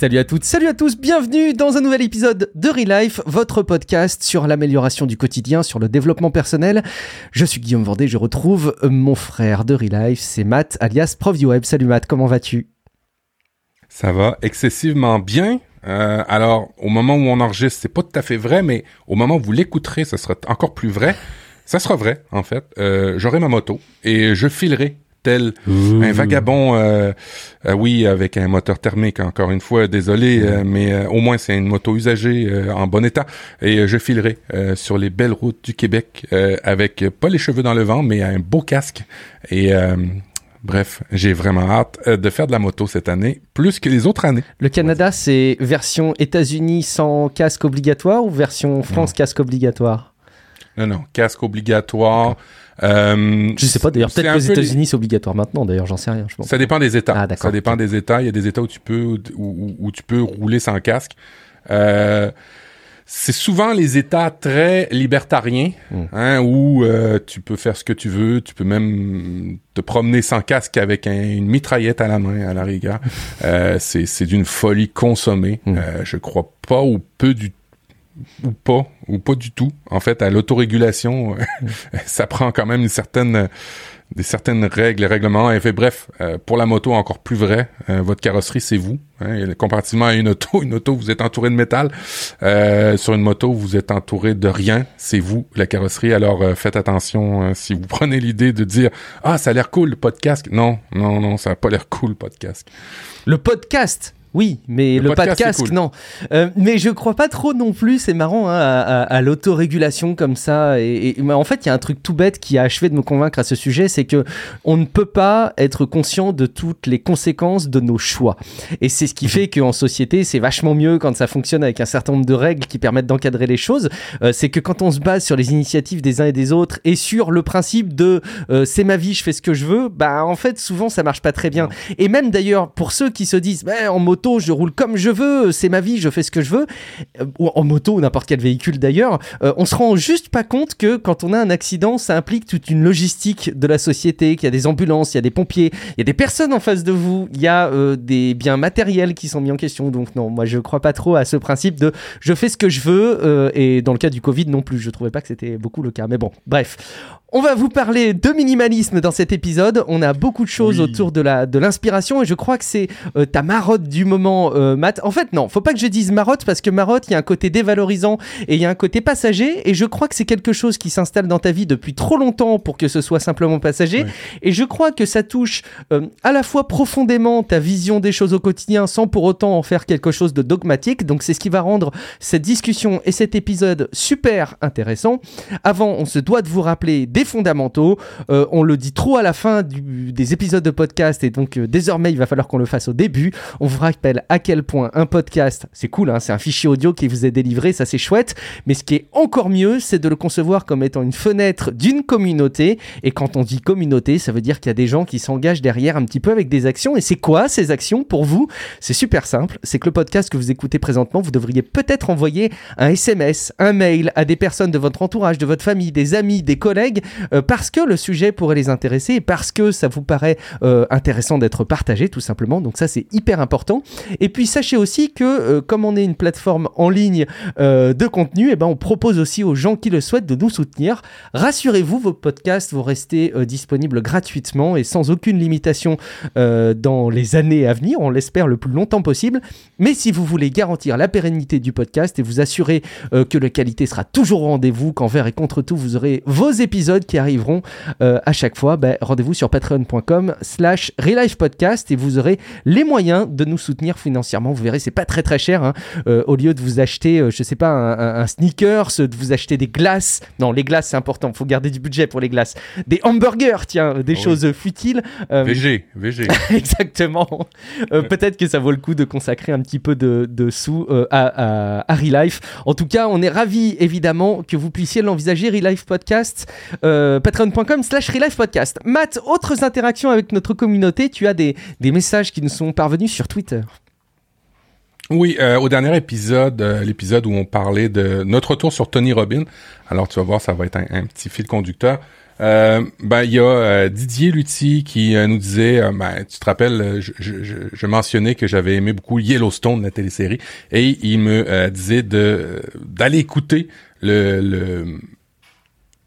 Salut à toutes, salut à tous, bienvenue dans un nouvel épisode de Relife, votre podcast sur l'amélioration du quotidien, sur le développement personnel. Je suis Guillaume Vendée, je retrouve mon frère de Relife, c'est Matt, alias Prof du Web. Salut Matt, comment vas-tu? Ça va excessivement bien. Euh, alors, au moment où on enregistre, c'est pas tout à fait vrai, mais au moment où vous l'écouterez, ça sera encore plus vrai. Ça sera vrai, en fait. Euh, J'aurai ma moto et je filerai tel un vagabond, euh, euh, oui, avec un moteur thermique, encore une fois, désolé, euh, mais au moins c'est une moto usagée en bon état. Et je filerai sur les belles routes du Québec avec pas les cheveux dans le vent, mais un beau casque. Et Bref, j'ai vraiment hâte de faire de la moto cette année, plus que les autres années. Le Canada, c'est version États-Unis sans casque obligatoire ou version France casque obligatoire? Non, non, casque obligatoire. Euh, je sais pas d'ailleurs, peut-être que les États-Unis c'est obligatoire maintenant d'ailleurs, j'en sais rien. Je ça dépend des États. Ah, ça dépend des États. Il y a des États où tu peux où, où, tu peux rouler sans casque. Euh, c'est souvent les États très libertariens, hmm. hein, où euh, tu peux faire ce que tu veux, tu peux même te promener sans casque avec une mitraillette à la main, à la rigueur. euh, c'est d'une folie consommée. Hmm. Euh, je crois pas ou peu du ou pas, ou pas du tout. En fait, à l'autorégulation, ça prend quand même une certaine, des certaines règles, règlements. Et fait, bref, euh, pour la moto, encore plus vrai, euh, votre carrosserie, c'est vous. Hein, comparativement à une auto, une auto, vous êtes entouré de métal. Euh, sur une moto, vous êtes entouré de rien. C'est vous, la carrosserie. Alors, faites attention hein, si vous prenez l'idée de dire « Ah, ça a l'air cool, le podcast. » Non, non, non, ça a pas l'air cool, le podcast. Le podcast oui, mais le, podcast, non. Euh, mais je crois pas trop non plus, c'est marrant, hein, à, l'autorégulation comme ça. Et, en fait, il y a un truc tout bête qui a achevé de me convaincre à ce sujet, c'est que on ne peut pas être conscient de toutes les conséquences de nos choix. Et c'est ce qui fait qu'en société, c'est vachement mieux quand ça fonctionne avec un certain nombre de règles qui permettent d'encadrer les choses. Euh, c'est que quand on se base sur les initiatives des uns et des autres et sur le principe de euh, c'est ma vie, je fais ce que je veux, bah en fait, souvent ça marche pas très bien. Et même d'ailleurs, pour ceux qui se disent, bah, en je roule comme je veux, c'est ma vie, je fais ce que je veux, euh, ou en moto ou n'importe quel véhicule d'ailleurs, euh, on se rend juste pas compte que quand on a un accident, ça implique toute une logistique de la société, qu'il y a des ambulances, il y a des pompiers, il y a des personnes en face de vous, il y a euh, des biens matériels qui sont mis en question. Donc non, moi je crois pas trop à ce principe de je fais ce que je veux, et dans le cas du Covid non plus, je trouvais pas que c'était beaucoup le cas. Mais bon, bref. On va vous parler de minimalisme dans cet épisode. On a beaucoup de choses autour de la de l'inspiration et je crois que c'est ta marotte du moment, euh, Matt. En fait, non, faut pas que je dise marotte parce que marotte, il y a un côté dévalorisant et il y a un côté passager. Et je crois que c'est quelque chose qui s'installe dans ta vie depuis trop longtemps pour que ce soit simplement passager. Et je crois que ça touche euh, à la fois profondément ta vision des choses au quotidien sans pour autant en faire quelque chose de dogmatique. Donc c'est ce qui va rendre cette discussion et cet épisode super intéressant. Avant, on se doit de vous rappeler des fondamentaux. Euh, on le dit trop à la fin des épisodes de podcast et donc désormais il va falloir qu'on le fasse au début. On vous rappelle à quel point un podcast, c'est cool, hein, c'est un fichier audio qui vous est délivré, ça c'est chouette, mais ce qui est encore mieux, c'est de le concevoir comme étant une fenêtre d'une communauté. Et quand on dit communauté, ça veut dire qu'il y a des gens qui s'engagent derrière un petit peu avec des actions. Et c'est quoi ces actions pour vous? C'est super simple, c'est que le podcast que vous écoutez présentement, vous devriez peut-être envoyer un SMS, un mail à des personnes de votre entourage, de votre famille, des amis, des collègues, euh, parce que le sujet pourrait les intéresser et parce que ça vous paraît euh, intéressant d'être partagé tout simplement. Donc ça c'est hyper important. Et puis sachez aussi que euh, comme on est une plateforme en ligne de contenu, et eh ben, on propose aussi aux gens qui le souhaitent de nous soutenir. Rassurez-vous, vos podcasts vont rester disponibles gratuitement et sans aucune limitation dans les années à venir, on l'espère le plus longtemps possible. Mais si vous voulez garantir la pérennité du podcast et vous assurer que la qualité sera toujours au rendez-vous, qu'envers et contre tout, vous aurez vos épisodes qui arriveront à chaque fois, ben, rendez-vous sur patreon.com slash podcast et vous aurez les moyens de nous soutenir financièrement. Vous verrez, c'est pas très très cher. Hein. Euh, au lieu de vous acheter, euh, je sais pas, un, sneakers, de vous acheter des glaces. Non, les glaces, c'est important. Faut garder du budget pour les glaces. Des hamburgers, tiens, des ah choses futiles. Euh, VG, VG. exactement. Peut-être que ça vaut le coup de consacrer un petit peu de, sous à, à, Relife. En tout cas, on est ravis, évidemment, que vous puissiez l'envisager. Relife Podcast, patreon.com slash Podcast. Matt, autres interactions avec notre communauté. Tu as des, des messages qui nous sont parvenus sur Twitter. Oui, euh, au dernier épisode, euh, l'épisode où on parlait de notre retour sur Tony Robbins. Alors tu vas voir, ça va être un, petit fil conducteur. Euh, ben il y a euh, Didier Lutti qui nous disait, ben, tu te rappelles, je mentionnais que j'avais aimé beaucoup Yellowstone, la télésérie, et il me disait de d'aller écouter le, le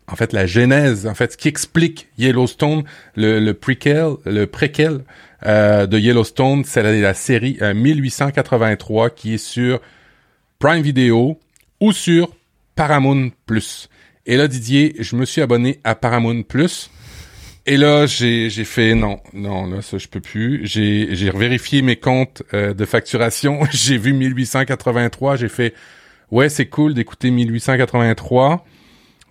en fait la genèse, en fait ce qui explique Yellowstone, le, le le préquel de Yellowstone, c'est la, série 1883 qui est sur Prime Video ou sur Paramount Plus. Et là, Didier, je me suis abonné à Paramount Plus. Et là, j'ai, fait non, non, là, ça, je peux plus. J'ai, j'ai vérifié mes comptes euh, de facturation. j'ai vu 1883. J'ai fait, ouais, c'est cool d'écouter 1883.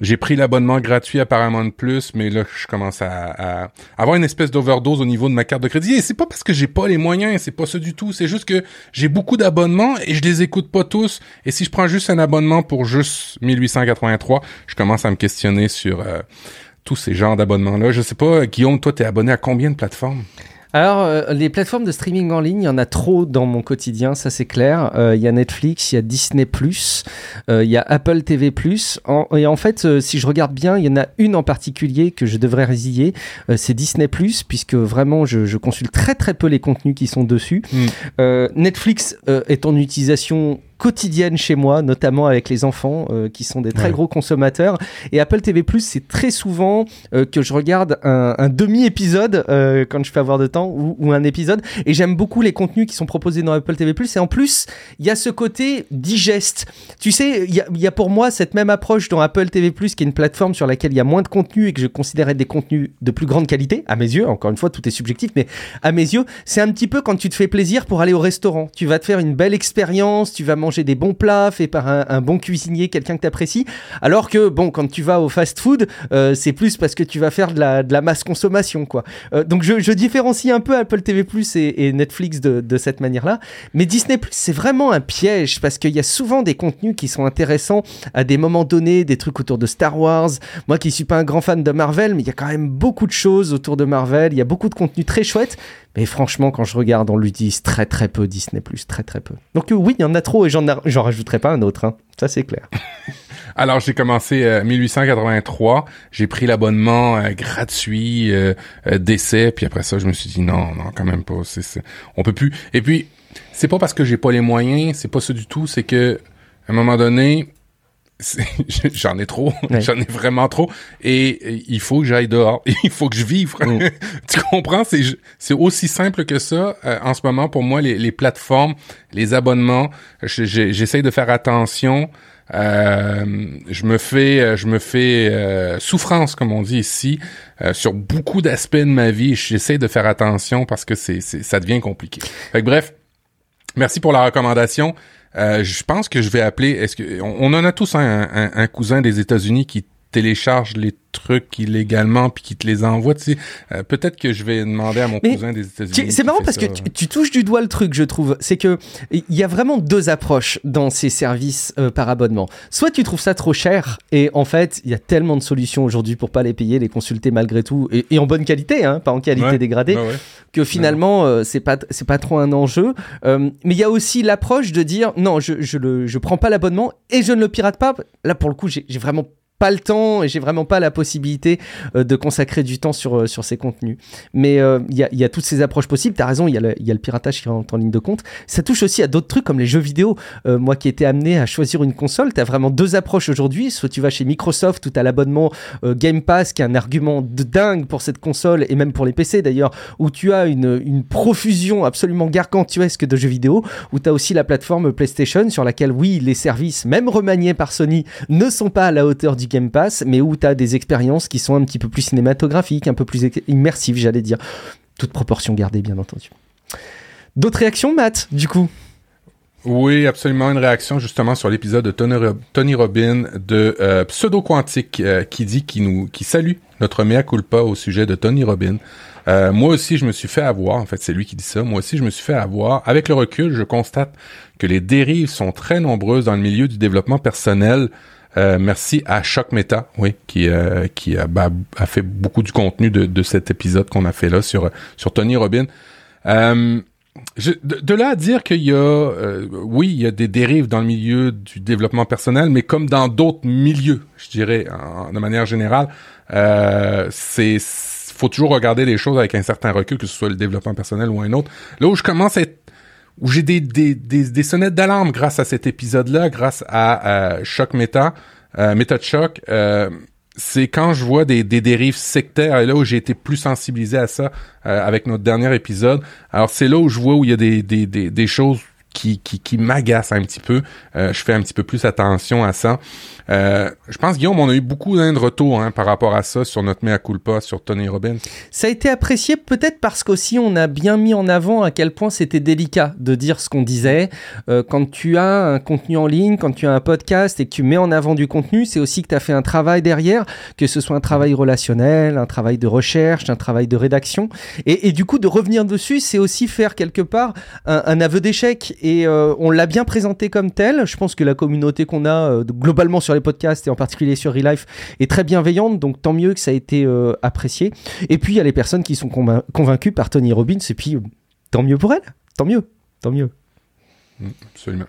J'ai pris l'abonnement gratuit à Paramount Plus, mais là, je commence à, avoir une espèce d'overdose au niveau de ma carte de crédit. Et c'est pas parce que j'ai pas les moyens, c'est pas ça du tout. C'est juste que j'ai beaucoup d'abonnements et je les écoute pas tous. Et si je prends juste un abonnement pour juste 1883, je commence à me questionner sur euh, tous ces genres d'abonnements-là. Je sais pas, Guillaume, toi, t'es abonné à combien de plateformes? Alors, euh, les plateformes de streaming en ligne, il y en a trop dans mon quotidien, ça c'est clair. Euh, il y a Netflix, il y a Disney euh, il y a Apple TV et en fait, si je regarde bien, il y en a une en particulier que je devrais résilier, c'est Disney puisque vraiment je, je, consulte très très peu les contenus qui sont dessus. Hmm. Netflix est en utilisation quotidienne chez moi, notamment avec les enfants euh, qui sont des très gros consommateurs. Et Apple TV Plus, c'est très souvent euh, que je regarde un, demi-épisode euh, quand je peux avoir de temps ou, un épisode. Et j'aime beaucoup les contenus qui sont proposés dans Apple TV Plus. Et en plus, il y a ce côté digeste. Tu sais, il y, a, pour moi cette même approche dans Apple TV Plus, qui est une plateforme sur laquelle il y a moins de contenu et que je considérais des contenus de plus grande qualité, à mes yeux. Encore une fois, tout est subjectif, mais à mes yeux, c'est un petit peu quand tu te fais plaisir pour aller au restaurant. Tu vas te faire une belle expérience, tu vas manger des bons plats faits par un, bon cuisinier, quelqu'un que tu apprécies. Alors que, bon, quand tu vas au fast-food, euh, c'est plus parce que tu vas faire de la, de la masse consommation, quoi. Euh, donc je, je, différencie un peu Apple TV Plus et, Netflix de, de cette manière-là. Mais Disney Plus, c'est vraiment un piège parce qu'il y a souvent des contenus qui sont intéressants à des moments donnés, des trucs autour de Star Wars. Moi qui suis pas un grand fan de Marvel, mais il y a quand même beaucoup de choses autour de Marvel. Il y a beaucoup de contenus très chouettes. Mais franchement, quand je regarde, on l'utilise très très peu Disney Plus, très très peu. Donc euh, oui, il y en a trop et j'en rajouterai pas un autre. Hein. Ça c'est clair. Alors j'ai commencé euh, 1883, j'ai pris l'abonnement euh, gratuit euh, d'essai, puis après ça je me suis dit non non quand même pas, c'est, on peut plus. Et puis c'est pas parce que j'ai pas les moyens, c'est pas ça du tout, c'est que à un moment donné j'en ai trop, j'en ai vraiment trop, et, il faut que j'aille dehors, il faut que je vive. Mm. tu comprends? C'est c'est aussi simple que ça. Euh, en ce moment, pour moi, les, les plateformes, les abonnements, j'essaye de faire attention. Euh, je me fais, je me fais euh, souffrance, comme on dit ici, euh, sur beaucoup d'aspects de ma vie. J'essaie de faire attention parce que c'est, ça devient compliqué. Fait bref, merci pour la recommandation. Euh, je pense que je vais appeler. Est-ce que on, en a tous un, un cousin des États-Unis qui télécharge les trucs illégalement puis qui te les envoie, tu sais. Euh, peut-être que je vais demander à mon cousin des États-Unis. C'est marrant parce que tu, touches du doigt le truc, je trouve. C'est que il y a vraiment deux approches dans ces services euh, par abonnement. Soit tu trouves ça trop cher et en fait, il y a tellement de solutions aujourd'hui pour pas les payer, les consulter malgré tout et, en bonne qualité, hein, pas en qualité dégradée, que finalement euh, c'est pas c'est pas trop un enjeu. mais il y a aussi l'approche de dire non, je je le je prends pas l'abonnement et je ne le pirate pas. Là pour le coup, j'ai vraiment pas le temps et j'ai vraiment pas la possibilité euh, de consacrer du temps sur, euh, sur ces contenus. Mais euh, il y, a, y, a, toutes ces approches possibles. Tu as raison, il y, y, a le piratage qui rentre en ligne de compte. Ça touche aussi à d'autres trucs comme les jeux vidéo. moi qui étais amené à choisir une console, tu as vraiment deux approches aujourd'hui. Soit tu vas chez Microsoft tu as l'abonnement Game Pass qui est un argument de dingue pour cette console et même pour les PC d'ailleurs, où tu as une, une profusion absolument gargantuesque de jeux vidéo, où tu as aussi la plateforme PlayStation sur laquelle, oui, les services, même remaniés par Sony, ne sont pas à la hauteur du Game Pass, mais où tu as des expériences qui sont un petit peu plus cinématographiques, un peu plus immersives, j'allais dire. Toute proportion gardée, bien entendu. D'autres réactions, Matt, du coup? Oui, absolument une réaction justement sur l'épisode de Tony, Robin de euh, Pseudo Quantique euh, qui dit qui nous qui salue notre mea culpa au sujet de Tony Robin. Euh, moi aussi, je me suis fait avoir. En fait, c'est lui qui dit ça. Moi aussi, je me suis fait avoir. Avec le recul, je constate que les dérives sont très nombreuses dans le milieu du développement personnel. Euh, merci à Choc Meta, oui, qui euh, qui a, bah, a, fait beaucoup du contenu de, de cet épisode qu'on a fait là sur sur Tony Robbins. Euh, de, là à dire qu'il y a, euh, oui, il y a des dérives dans le milieu du développement personnel, mais comme dans d'autres milieux, je dirais, de manière générale, euh, c'est faut toujours regarder les choses avec un certain recul, que ce soit le développement personnel ou un autre. Là où je commence à être où j'ai des, des, des, des, sonnettes d'alarme grâce à cet épisode-là, grâce à, à Choc Méta, euh, Méthode Choc, euh, c'est quand je vois des, des dérives sectaires, et là où j'ai été plus sensibilisé à ça euh, avec notre dernier épisode. Alors c'est là où je vois où il y a des, des, des, des choses qui, qui, qui m'agacent un petit peu. Euh, je fais un petit peu plus attention à ça. Euh, je pense, Guillaume, on a eu beaucoup de retours hein, par rapport à ça sur notre mea culpa, sur Tony Robbins. Ça a été apprécié peut-être parce qu'aussi on a bien mis en avant à quel point c'était délicat de dire ce qu'on disait. Euh, quand tu as un contenu en ligne, quand tu as un podcast et que tu mets en avant du contenu, c'est aussi que tu as fait un travail derrière, que ce soit un travail relationnel, un travail de recherche, un travail de rédaction. Et, et du coup, de revenir dessus, c'est aussi faire quelque part un aveu d'échec. Et euh, on l'a bien présenté comme tel. Je pense que la communauté qu'on a euh, globalement sur les podcasts et en particulier sur Relife est très bienveillante, donc tant mieux que ça a été euh, apprécié. Et puis il y a les personnes qui sont convaincues par Tony Robbins, et puis tant mieux pour elles, tant mieux, tant mieux. Mm, absolument.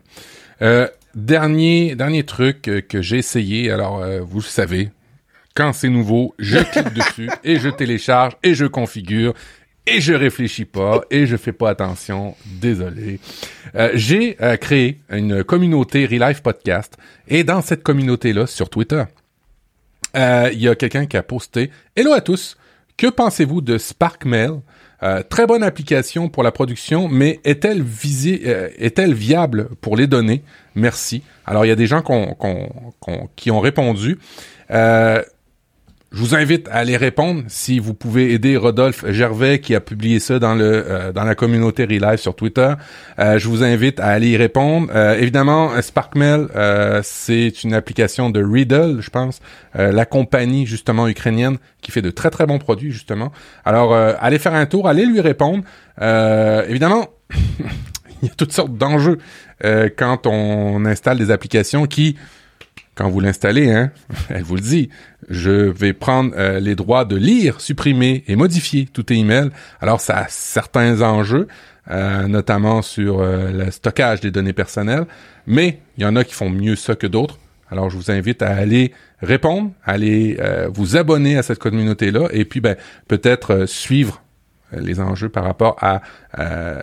Dernier, dernier truc que j'ai essayé, alors vous le savez, quand c'est nouveau, je clique dessus et je télécharge et je configure et je réfléchis pas et je fais pas attention. Désolé. Euh, j'ai euh, créé une communauté Relife Podcast et dans cette communauté-là, sur Twitter, euh, il y a quelqu'un qui a posté Hello à tous. Que pensez-vous de SparkMail? Très bonne application pour la production, mais est-elle visée, est-elle viable pour les données? Merci. Alors il y a des gens qui ont répondu. Je vous invite à aller répondre si vous pouvez aider Rodolphe Gervais qui a publié ça dans le euh, dans la communauté Relive sur Twitter. Euh, je vous invite à aller y répondre. Euh, évidemment, SparkMail, c'est une application de Riddle, je pense, la compagnie justement ukrainienne qui fait de très très bons produits justement. Alors, allez faire un tour, allez lui répondre. évidemment, il y a toutes sortes d'enjeux quand on installe des applications qui quand vous l'installez, hein, elle vous le dit, je vais prendre euh, les droits de lire, supprimer et modifier tout email. Alors, ça a certains enjeux, euh, notamment sur euh, le stockage des données personnelles, mais il y en a qui font mieux ça que d'autres. Alors, je vous invite à aller répondre, à aller vous abonner à cette communauté-là, et puis ben, peut-être suivre les enjeux par rapport à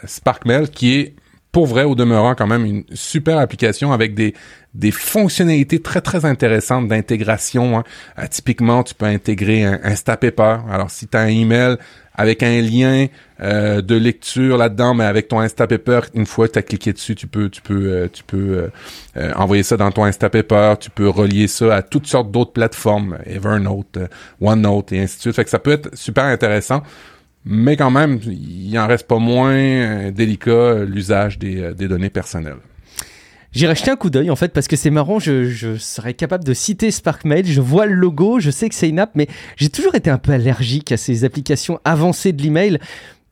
SparkMail, qui est pour vrai, au demeurant, quand même une super application avec des, des fonctionnalités très, très intéressantes d'intégration. Hein. Euh, typiquement, tu peux intégrer un Instapaper. Alors, si tu as un email avec un lien euh, de lecture là-dedans, mais avec ton Instapaper, une fois que tu as cliqué dessus, tu peux, tu peux, euh, tu peux envoyer ça dans ton Instapaper. Tu peux relier ça à toutes sortes d'autres plateformes, Evernote, OneNote et ainsi de suite. Fait que ça peut être super intéressant mais quand même, il en reste pas moins euh, délicat euh, l'usage des, euh, des, données personnelles. J'irai jeter un coup d'œil en fait parce que c'est marrant, je, je, serais capable de citer SparkMail, je vois le logo, je sais que c'est une app, mais j'ai toujours été un peu allergique à ces applications avancées de l'email.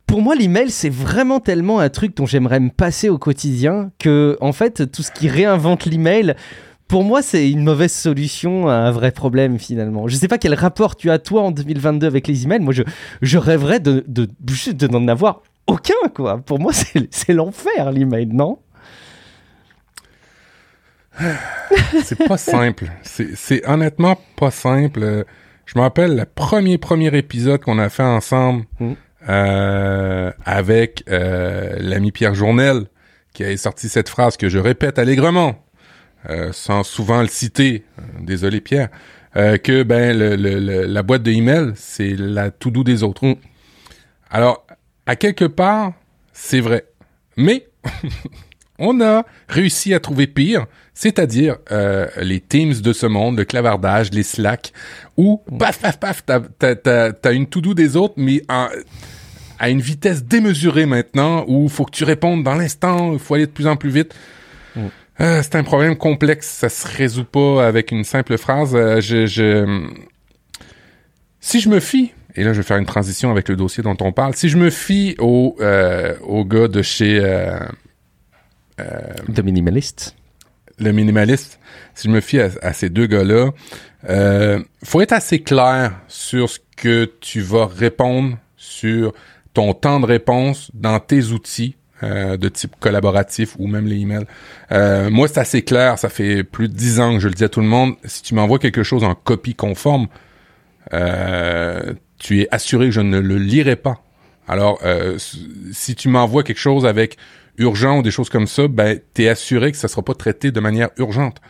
Pour moi, l'email, c'est vraiment tellement un truc dont j'aimerais me passer au quotidien que, en fait, tout ce qui réinvente l'email, pour moi, c'est une mauvaise solution à un vrai problème finalement. Je sais pas quel rapport tu as toi en 2022 avec les emails. Moi, je, je rêverais de, de, de n'en avoir aucun quoi. Pour moi, c'est l'enfer l'email, non? C'est pas simple. C'est honnêtement pas simple. Je me rappelle le premier premier épisode qu'on a fait ensemble mm. euh, avec euh, l'ami Pierre Journel qui a sorti cette phrase que je répète allègrement sans souvent le citer, euh, désolé Pierre, euh, que ben la boîte de email c'est la tout doux des autres. Mm. Alors à quelque part c'est vrai, mais on a réussi à trouver pire, c'est-à-dire les Teams de ce monde, le clavardage, les Slack, où paf paf paf t'as une tout doux des autres, mais à une vitesse démesurée maintenant, où faut que tu répondes dans l'instant, il faut aller de plus en plus vite. Euh, c'est un problème complexe, ça se résout pas avec une simple phrase. Euh, je, je, si je me fie, et là je vais faire une transition avec le dossier dont on parle, si je me fie au, euh, au gars de chez euh, The Minimalist, le minimaliste, si je me fie à, ces deux gars-là, euh, faut être assez clair sur ce que tu vas répondre, sur ton temps de réponse dans tes outils de type collaboratif ou même les emails. moi, c'est assez clair. Ça fait plus de dix ans que je le dis à tout le monde. Si tu m'envoies quelque chose en copie conforme, tu es assuré que je ne le lirai pas. Alors, si tu m'envoies quelque chose avec urgent ou des choses comme ça, ben, tu es assuré que ça sera pas traité de manière urgente.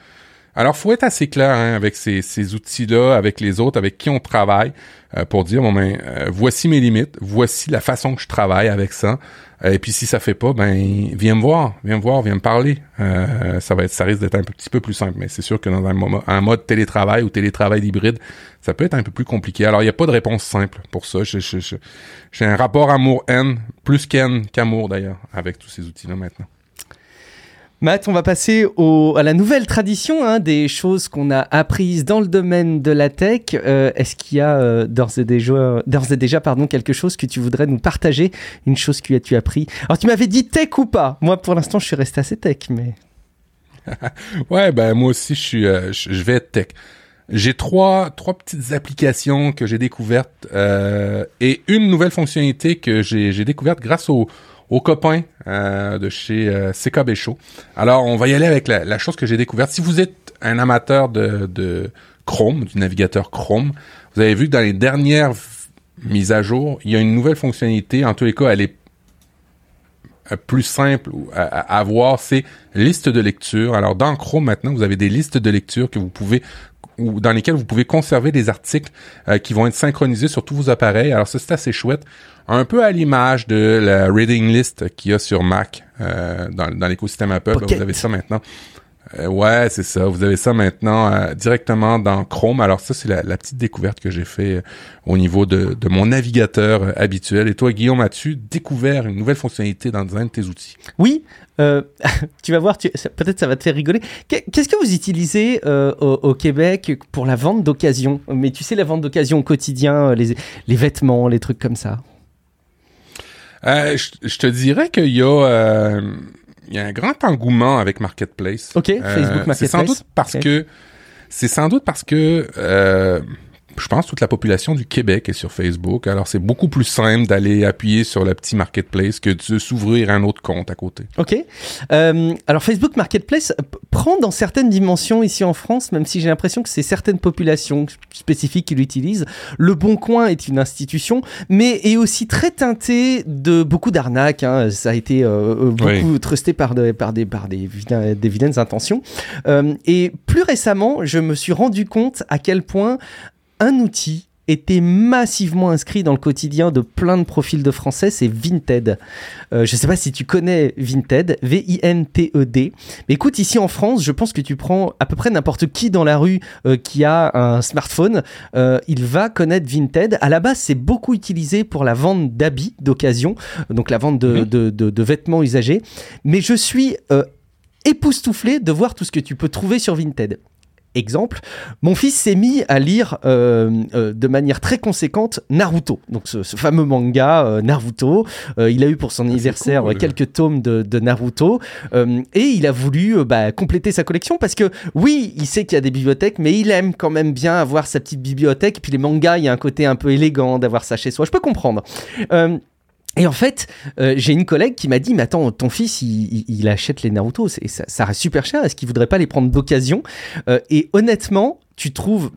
Alors, faut être assez clair hein, avec ces, ces outils-là, avec les autres, avec qui on travaille, euh, pour dire bon ben, euh, voici mes limites, voici la façon que je travaille avec ça. Euh, et puis si ça fait pas, ben viens me voir, viens me voir, viens me parler. ça va être, ça risque d'être un petit peu plus simple, mais c'est sûr que dans un, mode télétravail ou télétravail hybride, ça peut être un peu plus compliqué. Alors il n'y a pas de réponse simple pour ça. J'ai un rapport amour-haine, plus qu'haine qu'amour d'ailleurs, avec tous ces outils-là maintenant. Matt, on va passer à la nouvelle tradition hein, des choses qu'on a apprises dans le domaine de la tech. Euh, est-ce qu'il y a euh, d'ores et déjà, d'ores et déjà pardon, quelque chose que tu voudrais nous partager? Une chose que tu as appris? Alors, tu m'avais dit tech ou pas? Moi, pour l'instant, je suis resté assez tech, mais... ouais, ben moi aussi, je, suis, euh, vais être tech. J'ai trois, trois petites applications que j'ai découvertes et une nouvelle fonctionnalité que j'ai découverte grâce au aux copains euh, de chez euh, CKB Show. Alors, on va y aller avec la, chose que j'ai découverte. Si vous êtes un amateur de, Chrome, du navigateur Chrome, vous avez vu que dans les dernières mises à jour, il y a une nouvelle fonctionnalité. En tous les cas, elle est euh, plus simple à, à, voir, c'est liste de lecture. Alors dans Chrome maintenant, vous avez des listes de lecture que vous pouvez ou dans lesquelles vous pouvez conserver des articles euh, qui vont être synchronisés sur tous vos appareils. Alors ça c'est assez chouette un peu à l'image de la reading list qu'il y a sur Mac euh, dans, dans l'écosystème Apple. vous avez ça maintenant. Euh, ouais, c'est ça. Vous avez ça maintenant euh, directement dans Chrome. Alors ça, c'est la, petite découverte que j'ai fait au niveau de, de mon navigateur habituel. Et toi, Guillaume, as-tu découvert une nouvelle fonctionnalité dans un de tes outils? Oui. tu vas voir, peut-être ça va te faire rigoler. Qu'est-ce que vous utilisez au, au, Québec pour la vente d'occasion Mais tu sais, la vente d'occasion au quotidien, les, les vêtements, les trucs comme ça. Euh, je, te dirais qu'il y a euh, il y a un grand engouement avec Marketplace. Ok, Facebook Marketplace. C'est sans doute parce que c'est sans doute parce que je pense, toute la population du Québec est sur Facebook. Alors, c'est beaucoup plus simple d'aller appuyer sur le petit marketplace que de s'ouvrir un autre compte à côté. OK. Euh, alors, Facebook Marketplace prend dans certaines dimensions ici en France, même si j'ai l'impression que c'est certaines populations spécifiques qui l'utilisent. Le Bon Coin est une institution, mais est aussi très teinté de beaucoup d'arnaques. Hein. Ça a été euh, euh, beaucoup trusté par, par, des, par des, des vilaines intentions. et plus récemment, je me suis rendu compte à quel point un outil était massivement inscrit dans le quotidien de plein de profils de français, c'est Vinted. Euh, je ne sais pas si tu connais Vinted, V-I-N-T-E-D. Mais écoute, ici en France, je pense que tu prends à peu près n'importe qui dans la rue euh, qui a un smartphone, euh, il va connaître Vinted. À la base, c'est beaucoup utilisé pour la vente d'habits d'occasion, donc la vente de, mhm. de, vêtements usagés. Mais je suis époustouflé de voir tout ce que tu peux trouver sur Vinted. Exemple, mon fils s'est mis à lire euh, euh, de manière très conséquente Naruto, donc ce, fameux manga euh, Naruto. il a eu pour son ah, anniversaire quelques tomes de, Naruto et il a voulu bah, compléter sa collection parce que oui, il sait qu'il y a des bibliothèques, mais il aime quand même bien avoir sa petite bibliothèque. Puis les mangas, il y a un côté un peu élégant d'avoir ça chez soi. Je peux comprendre. Et en fait, euh, j'ai une collègue qui m'a dit, mais attends, ton fils, il, achète les Naruto, ça, ça reste super cher, est-ce qu'il voudrait pas les prendre d'occasion? Euh, Et honnêtement, tu trouves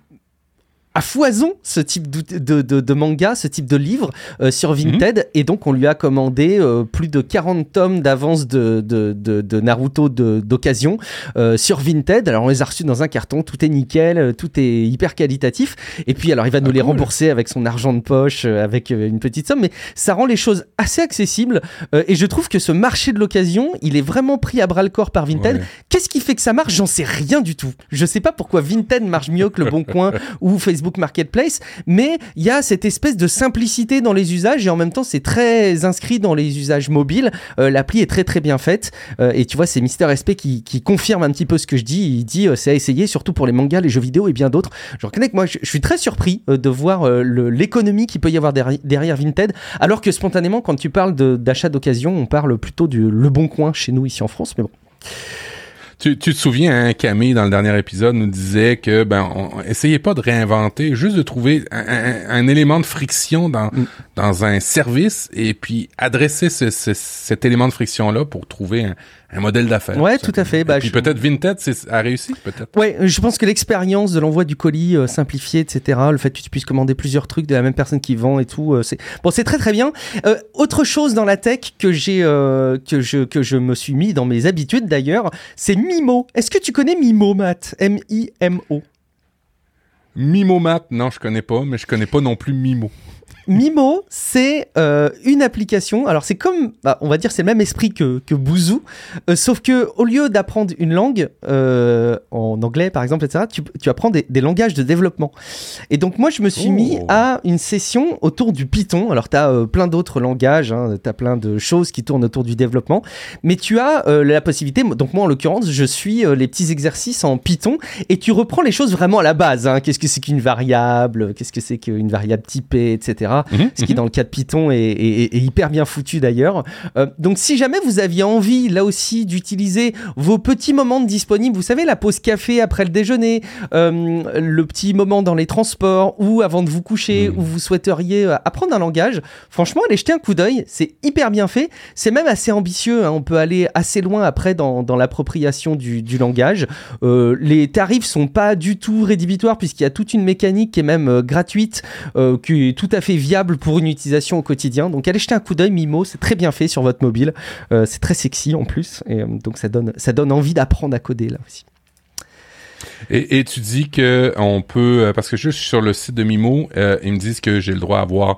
à foison ce type de, de, manga, ce type de livre euh, sur Vinted. Mhm. Et donc, on lui a commandé euh, plus de 40 tomes d'avance de, de, Naruto d'occasion euh, sur Vinted. Alors, on les a reçus dans un carton. Tout est nickel, tout est hyper qualitatif. Et puis, alors, il va nous ah, les rembourser avec son argent de poche, avec une petite somme. Mais ça rend les choses assez accessibles. et je trouve que ce marché de l'occasion, il est vraiment pris à bras le corps par Vinted. Qu'est-ce qui fait que ça marche? J'en sais rien du tout. Je sais pas pourquoi Vinted marche mieux que Le Bon Coin ou Facebook Facebook Marketplace, mais il y a cette espèce de simplicité dans les usages et en même temps c'est très inscrit dans les usages mobiles. Euh, l'appli est très très bien faite euh, et tu vois c'est Mister SP qui, confirme un petit peu ce que je dis. Il dit euh, c'est à essayer surtout pour les mangas, les jeux vidéo et bien d'autres. Je reconnais que moi je, suis très surpris de voir l'économie qu'il peut y avoir derrière, Vinted, alors que spontanément quand tu parles d'achat d'occasion, on parle plutôt du Le Bon Coin chez nous ici en France, mais bon. Tu, tu te souviens, hein, Camille, dans le dernier épisode, nous disait que ben, on, essayez pas de réinventer, juste de trouver un, un, élément de friction dans, mm. dans un service et puis adresser ce, ce, cet élément de friction-là pour trouver un, un modèle d'affaires. Ouais, tout à fait. Bah, puis peut-être Vinted a réussi, peut-être. Ouais, je pense que l'expérience de l'envoi du colis euh, simplifié, etc., le fait que tu puisses commander plusieurs trucs de la même personne qui vend et tout, euh, c'est bon, c'est très très bien. Euh, autre chose dans la tech que j'ai que je que je me suis mis dans mes habitudes d'ailleurs, c'est Mimo. Est-ce que tu connais Mimo, Matt M I M O. Mimo Matt, non, je connais pas, mais je connais pas non plus Mimo. Mimo, c'est euh, une application. Alors c'est comme, bah, on va dire, c'est le même esprit que, que Bouzou, euh, sauf que au lieu d'apprendre une langue euh, en anglais par exemple, etc., tu, tu apprends des, des, langages de développement. Et donc moi, je me suis mis oh. à une session autour du Python. Alors tu as plein d'autres langages, hein, tu as plein de choses qui tournent autour du développement, mais tu as la possibilité. Donc moi, en l'occurrence, je suis les petits exercices en Python et tu reprends les choses vraiment à la base. Hein. Qu'est-ce que c'est qu'une variable? Qu'est-ce que c'est qu'une variable typée, etc. Mhm, ce qui mhm. dans le cas de Python est, hyper bien foutu d'ailleurs. Euh, donc si jamais vous aviez envie là aussi d'utiliser vos petits moments disponibles, vous savez la pause café après le déjeuner, euh, le petit moment dans les transports ou avant de vous coucher mhm. où vous souhaiteriez euh, apprendre un langage, franchement allez jeter un coup d'œil, c'est hyper bien fait, c'est même assez ambitieux, hein. on peut aller assez loin après dans, dans l'appropriation du, du, langage. les tarifs sont pas du tout rédhibitoires puisqu'il y a toute une mécanique qui est même gratuite, qui est tout à fait viable pour une utilisation au quotidien. Donc allez jeter un coup d'œil, Mimo, c'est très bien fait sur votre mobile. Euh, c'est très sexy en plus. Et euh, donc ça donne, ça donne envie d'apprendre à coder là aussi. Et, tu dis que on peut, euh, parce que suis sur le site de Mimo, ils me disent que j'ai le droit à avoir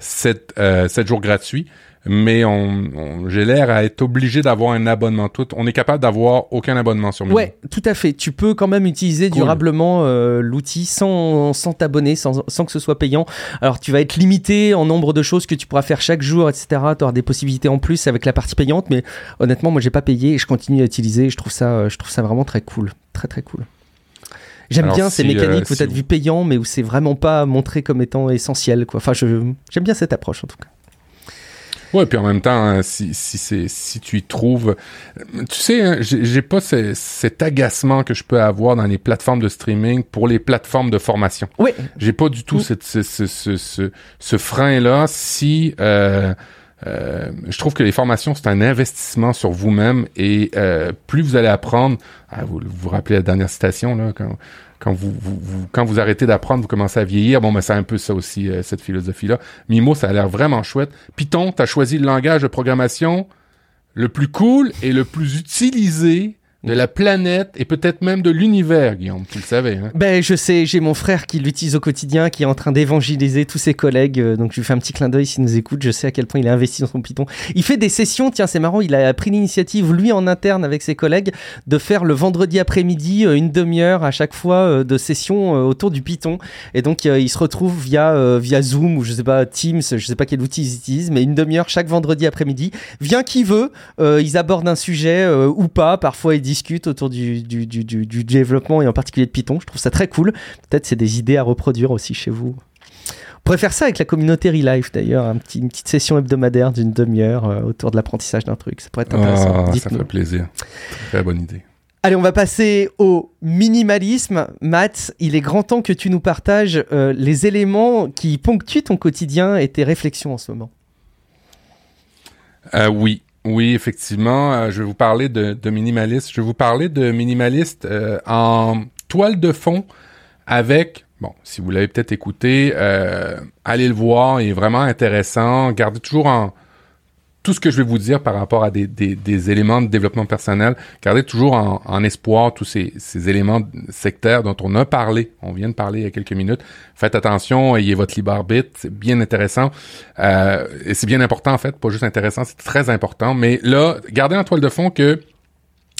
7, 7 jours gratuits mais on, j'ai l'air à être obligé d'avoir un abonnement. Tout, on est capable d'avoir aucun abonnement sur Mimo. Ouais, tout à fait. Tu peux quand même utiliser durablement euh, l'outil sans, sans t'abonner, sans, sans que ce soit payant. Alors tu vas être limité en nombre de choses que tu pourras faire chaque jour, etc. Tu auras des possibilités en plus avec la partie payante, mais honnêtement, moi j'ai pas payé et je continue à utiliser. Je trouve ça, je trouve ça vraiment très cool, très très cool. J'aime bien ces mécaniques euh, où tu as vu payant, mais où c'est vraiment pas montré comme étant essentiel. Quoi. Enfin, j'aime bien cette approche en tout cas. Ouais, puis en même temps, hein, si, si, c'est, si tu y trouves... Tu sais, hein, j'ai, pas cet agacement que je peux avoir dans les plateformes de streaming pour les plateformes de formation. Oui. J'ai pas du tout cette, ce, ce, ce, ce, frein-là si... Euh, euh, je trouve que les formations, c'est un investissement sur vous-même et euh, plus vous allez apprendre, ah, vous vous rappelez la dernière citation, là, quand quand vous, vous, quand vous arrêtez d'apprendre, vous commencez à vieillir. Bon, mais c'est un peu ça aussi, euh, cette philosophie-là. Mimo, ça a l'air vraiment chouette. Python, tu as choisi le langage de programmation le plus cool et le plus utilisé de la planète et peut-être même de l'univers, Guillaume. Tu le savais. Hein? Ben, je sais. J'ai mon frère qui l'utilise au quotidien, qui est en train d'évangéliser tous ses collègues. Euh, donc, je lui fais un petit clin d'œil s'il nous écoute. Je sais à quel point il a investi dans son Python. Il fait des sessions. Tiens, c'est marrant. Il a pris l'initiative, lui, en interne avec ses collègues, de faire le vendredi après-midi euh, une demi-heure à chaque fois euh, de session autour du Python. Et donc, il se retrouve via, via Zoom ou je sais pas, Teams, je sais pas quel outil ils utilisent, mais une demi-heure chaque vendredi après-midi. Vient qui veut. ils abordent un sujet ou pas. Parfois, ils disent discutent autour du, du, du, du, développement et en particulier de Python. Je trouve ça très cool. Peut-être c'est des idées à reproduire aussi chez vous. On pourrait faire ça avec la communauté Relife d'ailleurs, un petit, une petite session hebdomadaire d'une demi-heure euh, autour de l'apprentissage d'un truc. Ça pourrait être intéressant. Ah, ça ferait plaisir. Très bonne idée. Allez, on va passer au minimalisme. Matt, il est grand temps que tu nous partages euh, les éléments qui ponctuent ton quotidien et tes réflexions en ce moment. Euh, oui, oui, effectivement. Euh, je vais vous parler de, minimaliste. Je vais vous parler de minimaliste euh, en toile de fond avec, bon, si vous l'avez peut-être écouté, euh, allez le voir, il est vraiment intéressant. Gardez toujours en, tout ce que je vais vous dire par rapport à des, des, des éléments de développement personnel, gardez toujours en, en espoir tous ces, ces, éléments sectaires dont on a parlé, on vient de parler il y a quelques minutes. Faites attention, ayez votre libre arbitre, c'est bien intéressant. Euh, et c'est bien important en fait, pas juste intéressant, c'est très important. Mais là, gardez en toile de fond que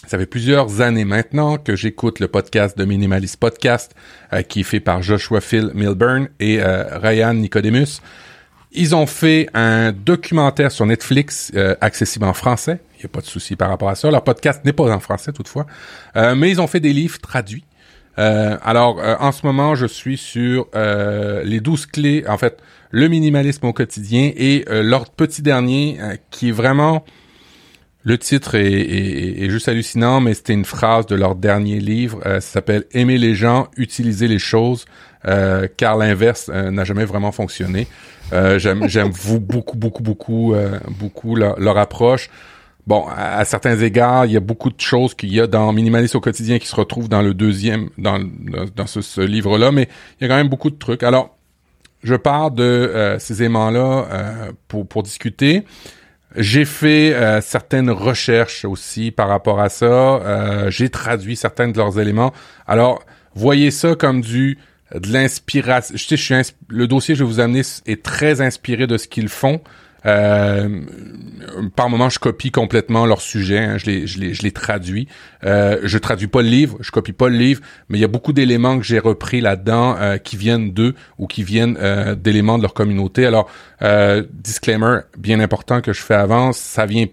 ça fait plusieurs années maintenant que j'écoute le podcast de Minimalist Podcast euh, qui est fait par Joshua Phil Milburn et euh, Ryan Nicodemus. Ils ont fait un documentaire sur Netflix euh, accessible en français. Il n'y a pas de souci par rapport à ça. Leur podcast n'est pas en français toutefois. Euh, mais ils ont fait des livres traduits. Euh, alors, en ce moment, je suis sur les 12 clés, en fait, le minimalisme au quotidien et leur petit dernier qui est vraiment Le titre est, juste hallucinant, mais c'était une phrase de leur dernier livre. ça s'appelle Aimer les gens, utiliser les choses, car l'inverse n'a jamais vraiment fonctionné. j'aime, j'aime vous beaucoup, beaucoup, beaucoup, beaucoup leur, leur approche. Bon, à, certains égards, il y a beaucoup de choses qu'il y a dans Minimaliste au quotidien qui se retrouvent dans le deuxième, dans, dans ce, livre-là, mais il y a quand même beaucoup de trucs. Alors, je pars de euh, ces aimants-là euh, pour, pour discuter. J'ai fait euh, certaines recherches aussi par rapport à ça. J'ai traduit certains de leurs éléments. Alors, voyez ça comme du de l'inspiration. Je sais, je suis le dossier que je vais vous amener est très inspiré de ce qu'ils font. Euh, par moment, je copie complètement leur sujet. Hein, je, les, je, les, je les traduis. Euh, je traduis pas le livre, je copie pas le livre, mais il y a beaucoup d'éléments que j'ai repris là-dedans euh, qui viennent d'eux ou qui viennent euh, d'éléments de leur communauté. Alors, euh, disclaimer bien important que je fais avant, ça vient,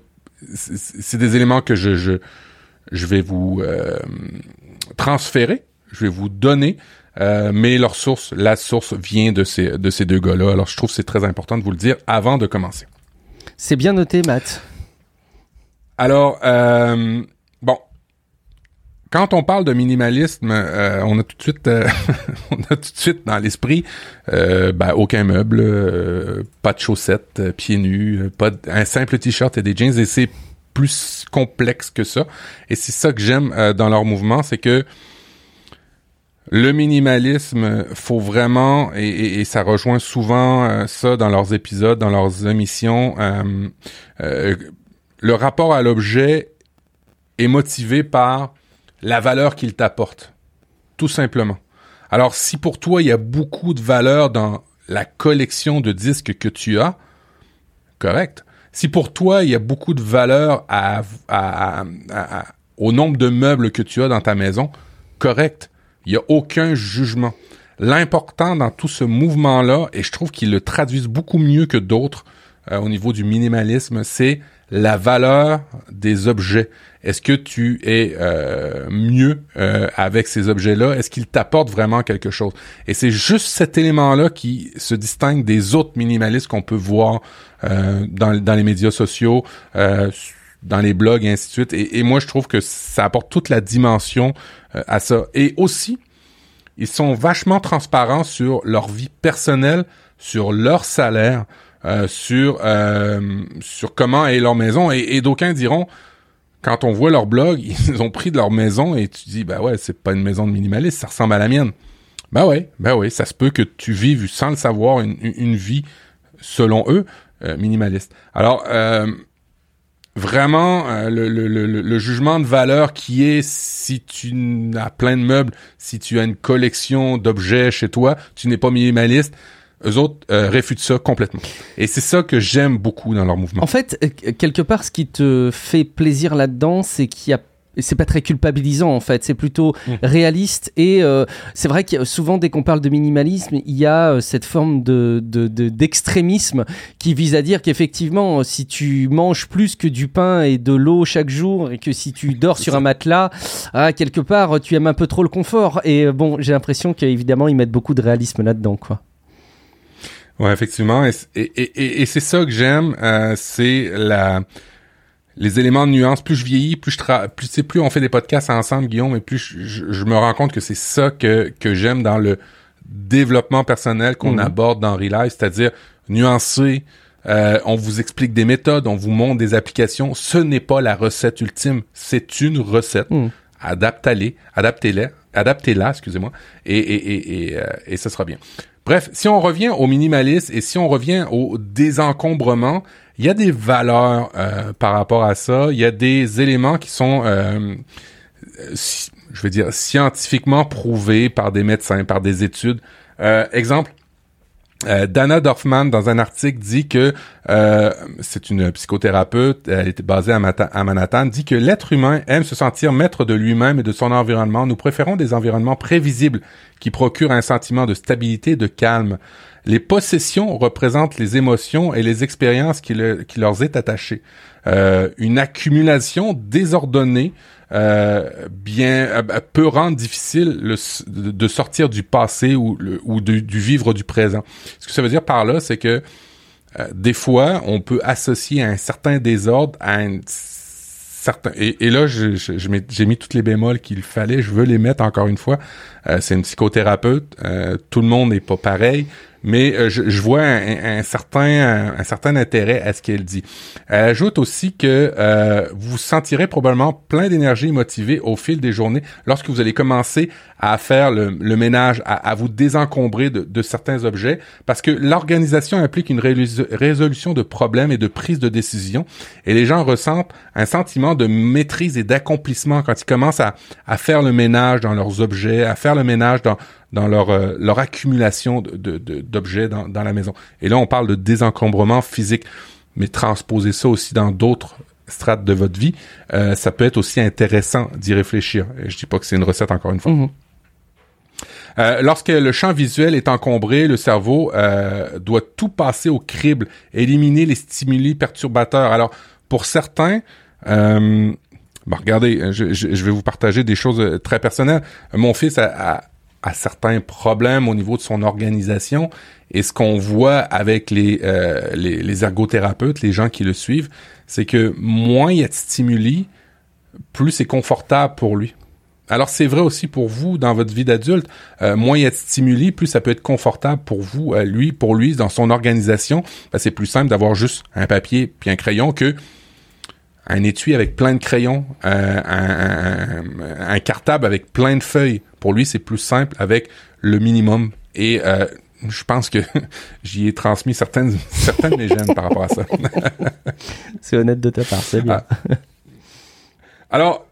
c'est des éléments que je, je, je vais vous transférer, je vais vous donner. Euh, mais leur source, la source vient de ces, de ces deux gars-là. Alors je trouve que c'est très important de vous le dire avant de commencer. C'est bien noté, Matt. Alors, euh, bon, quand on parle de minimalisme, euh, on a tout de suite, on a tout de suite dans l'esprit, ben, aucun meuble, pas de chaussettes, pieds nus, pas un simple t-shirt et des jeans, et c'est plus complexe que ça. Et c'est ça que j'aime dans leur mouvement, c'est que le minimalisme, faut vraiment, et, ça rejoint souvent euh, ça dans leurs épisodes, dans leurs émissions, euh, euh, le rapport à l'objet est motivé par la valeur qu'il t'apporte, tout simplement. Alors si pour toi il y a beaucoup de valeur dans la collection de disques que tu as, correct. Si pour toi il y a beaucoup de valeur au nombre de meubles que tu as dans ta maison, correct. Il n'y a aucun jugement. L'important dans tout ce mouvement-là, et je trouve qu'ils le traduisent beaucoup mieux que d'autres euh, au niveau du minimalisme, c'est la valeur des objets. Est-ce que tu es euh, mieux euh, avec ces objets-là? Est-ce qu'ils t'apportent vraiment quelque chose? Et c'est juste cet élément-là qui se distingue des autres minimalistes qu'on peut voir dans, dans, les médias sociaux, dans les blogs et ainsi de suite. Et, et, moi, je trouve que ça apporte toute la dimension euh, à ça. Et aussi, ils sont vachement transparents sur leur vie personnelle, sur leur salaire, euh, sur euh, sur comment est leur maison. Et, et d'aucuns diront, quand on voit leur blog, ils ont pris de leur maison et tu dis, bah ouais, c'est pas une maison de minimaliste, ça ressemble à la mienne. Bah ouais, bah ouais, ça se peut que tu vives sans le savoir une, une vie selon eux minimaliste. Alors vraiment euh, le, le, le, le, jugement de valeur qui est si tu as plein de meubles, si tu as une collection d'objets chez toi, tu n'es pas minimaliste. Eux autres euh, réfutent ça complètement. Et c'est ça que j'aime beaucoup dans leur mouvement. En fait, euh, quelque part, ce qui te fait plaisir là-dedans, c'est qu'il y a c'est pas très culpabilisant en fait, c'est plutôt mm. réaliste et euh, c'est vrai que souvent dès qu'on parle de minimalisme, il y a euh, cette forme de, d'extrémisme qui vise à dire qu'effectivement si tu manges plus que du pain et de l'eau chaque jour et que si tu dors sur un matelas, ah, quelque part tu aimes un peu trop le confort et euh, bon j'ai l'impression qu'évidemment ils mettent beaucoup de réalisme là-dedans quoi. Ouais effectivement et, et, et, c'est ça que j'aime, c'est la les éléments de nuance, plus je vieillis, plus je tra plus c'est plus on fait des podcasts ensemble, Guillaume, et plus je, me rends compte que c'est ça que, que j'aime dans le développement personnel qu'on mhm. aborde dans Relive, c'est-à-dire nuancer, euh, on vous explique des méthodes, on vous montre des applications. Ce n'est pas la recette ultime, c'est une recette. Mhm. Adaptez-la, adaptez-la, adaptez-la, excusez-moi, et et et et, euh, et ça sera bien. Bref, si on revient au minimalisme et si on revient au désencombrement, il y a des valeurs euh, par rapport à ça. Il y a des éléments qui sont, euh, je veux dire, scientifiquement prouvés par des médecins, par des études. Euh, exemple, euh, Dana Dorfman, dans un article, dit que euh, c'est une psychothérapeute, elle était basée à, Manhattan, dit que l'être humain aime se sentir maître de lui-même et de son environnement. Nous préférons des environnements prévisibles qui procurent un sentiment de stabilité, de calme. Les possessions représentent les émotions et les expériences qui, qui leur est attachées. Euh, une accumulation désordonnée euh, bien euh, peut rendre difficile le, de sortir du passé ou, ou du vivre du présent. Ce que ça veut dire par là, c'est que des fois, on peut associer un certain désordre à une certains et, là j'ai mis toutes les bémols qu'il fallait je veux les mettre encore une fois euh, c'est une psychothérapeute euh, tout le monde n'est pas pareil mais euh, je, vois un, certain un, certain intérêt à ce qu'elle dit. Elle ajoute aussi que euh, vous sentirez probablement plein d'énergie et motivé au fil des journées lorsque vous allez commencer à faire le, ménage, à, vous désencombrer de, certains objets, parce que l'organisation implique une résolution de problèmes et de prise de décision, et les gens ressentent un sentiment de maîtrise et d'accomplissement quand ils commencent à faire le ménage dans leurs objets, à faire le ménage dans dans leur, euh, leur accumulation d'objets de, dans, dans la maison. Et là, on parle de désencombrement physique, mais transposer ça aussi dans d'autres strates de votre vie, euh, ça peut être aussi intéressant d'y réfléchir. Je dis pas que c'est une recette encore une fois. Mm-hmm. Euh, lorsque le champ visuel est encombré, le cerveau euh, doit tout passer au crible, éliminer les stimuli perturbateurs. Alors, pour certains, euh, regardez, je, je, vais vous partager des choses très personnelles. Mon fils a, à certains problèmes au niveau de son organisation. Et ce qu'on voit avec les, euh, les, les, ergothérapeutes, les gens qui le suivent, c'est que moins il y a de stimuli, plus c'est confortable pour lui. Alors c'est vrai aussi pour vous dans votre vie d'adulte, euh, moins il y a de stimuli, plus ça peut être confortable pour vous, euh, lui, pour lui, dans son organisation. Ben, c'est plus simple d'avoir juste un papier puis un crayon que un étui avec plein de crayons, euh, un, un, cartable avec plein de feuilles. Pour lui, c'est plus simple avec le minimum. Et euh, je pense que j'y ai transmis certaines, certaines de mes gènes par rapport à ça. c'est honnête de ta part, c'est bien. Ah. Alors,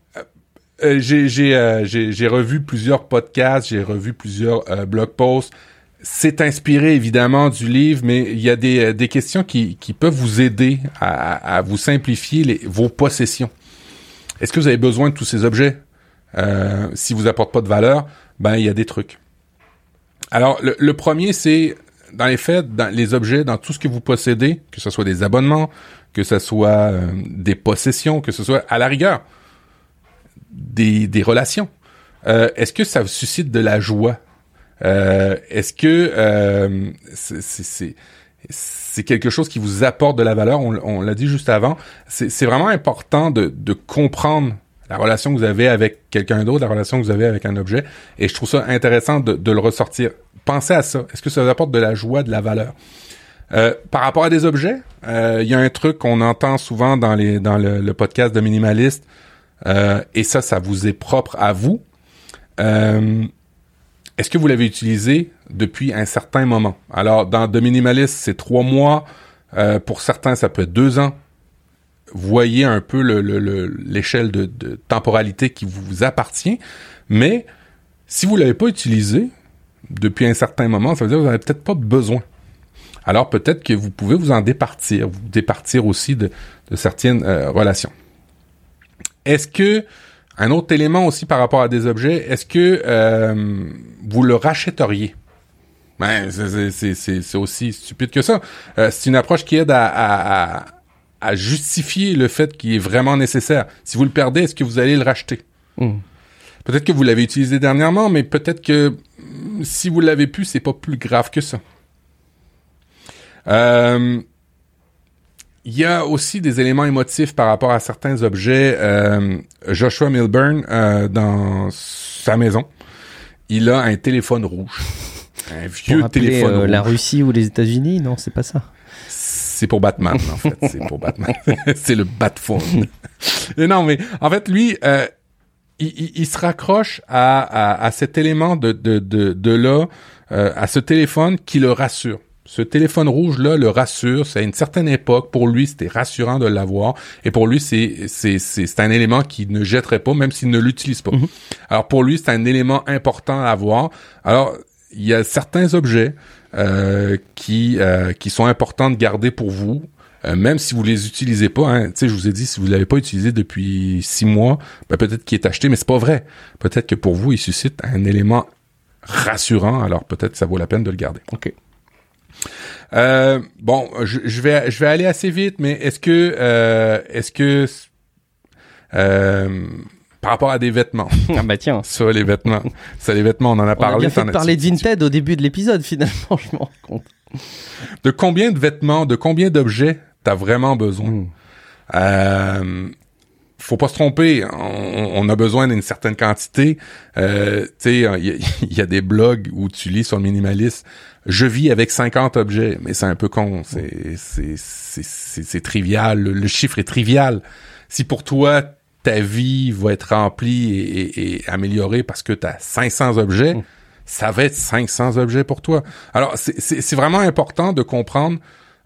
euh, j'ai revu plusieurs podcasts, j'ai revu plusieurs blog posts c'est inspiré évidemment du livre, mais il y a des, euh, des questions qui, qui peuvent vous aider à, à vous simplifier les, vos possessions. Est-ce que vous avez besoin de tous ces objets? Euh, si vous apportent pas de valeur, ben il y a des trucs. Alors le, premier, c'est dans les faits, dans les objets, dans tout ce que vous possédez, que ce soit des abonnements, que ce soit euh, des possessions, que ce soit à la rigueur des, des relations. Est-ce que ça vous suscite de la joie? Euh, est-ce que euh, c'est quelque chose qui vous apporte de la valeur? On, l'a dit juste avant. C'est vraiment important de, de comprendre la relation que vous avez avec quelqu'un d'autre, la relation que vous avez avec un objet. Et je trouve ça intéressant de, le ressortir. Pensez à ça. Est-ce que ça vous apporte de la joie, de la valeur? Euh, par rapport à des objets, il y a un truc qu'on entend souvent dans, le, le podcast de Minimaliste, et ça, ça vous est propre à vous. Est-ce que vous l'avez utilisé depuis un certain moment? Alors, dans The Minimalist, c'est trois mois. Euh, pour certains, ça peut être deux ans. Voyez un peu l'échelle de, de, temporalité qui vous appartient. Mais si vous l'avez pas utilisé depuis un certain moment, ça veut dire que vous n'avez peut-être pas besoin. Alors peut-être que vous pouvez vous en départir, vous départir aussi de, certaines euh, relations. Est-ce que un autre élément aussi par rapport à des objets, est-ce que euh, vous le rachèteriez? Ben, c'est aussi stupide que ça. Euh, c'est une approche qui aide à, justifier le fait qu'il est vraiment nécessaire. Si vous le perdez, est-ce que vous allez le racheter? Hmm. Peut-être que vous l'avez utilisé dernièrement, mais peut-être que si vous l'avez pu, c'est pas plus grave que ça. Euh, il y a aussi des éléments émotifs par rapport à certains objets. Euh, Joshua Milburn, euh, dans sa maison, il a un téléphone rouge. Un vieux téléphone euh, rouge. La Russie ou les États-Unis, non, c'est pas ça. C'est pour Batman, en fait. C'est pour Batman. c'est le Batphone. non, mais en fait, lui, il, il, se raccroche à, à, à, cet élément de, de, de, de là, à ce téléphone qui le rassure. Ce téléphone rouge-là le rassure. C'est à une certaine époque, pour lui, c'était rassurant de l'avoir. Et pour lui, c'est, c'est, c'est, un élément qu'il ne jetterait pas, même s'il ne l'utilise pas. Mhm. Alors pour lui, c'est un élément important à avoir. Alors, il y a certains objets euh, qui, euh, qui sont importants de garder pour vous. Euh, même si vous les utilisez pas, hein, tu sais, je vous ai dit, si vous l'avez pas utilisé depuis six mois, ben, peut-être qu'il est acheté, mais c'est pas vrai. Peut-être que pour vous, il suscite un élément rassurant, alors peut-être que ça vaut la peine de le garder. OK. Euh, bon, je, vais je vais aller assez vite, mais est-ce que euh, est-ce que euh, par rapport à des vêtements. Ah bah tiens. Sur les vêtements. Sur les vêtements, on en a parlé. On a bien fait de parler de Vinted au début de l'épisode, finalement, je m'en rends compte. De combien de vêtements, de combien d'objets t'as vraiment besoin? Hmm. Euh, faut pas se tromper. On, a besoin d'une certaine quantité. Euh, tu sais, il y, a des blogs où tu lis sur le minimaliste. Je vis avec 50 objets, mais c'est un peu con. C'est c'est trivial. Le, chiffre est trivial. Si pour toi ta vie va être remplie et, améliorée parce que tu as 500 objets, mm. ça va être 500 objets pour toi. Alors c'est vraiment important de comprendre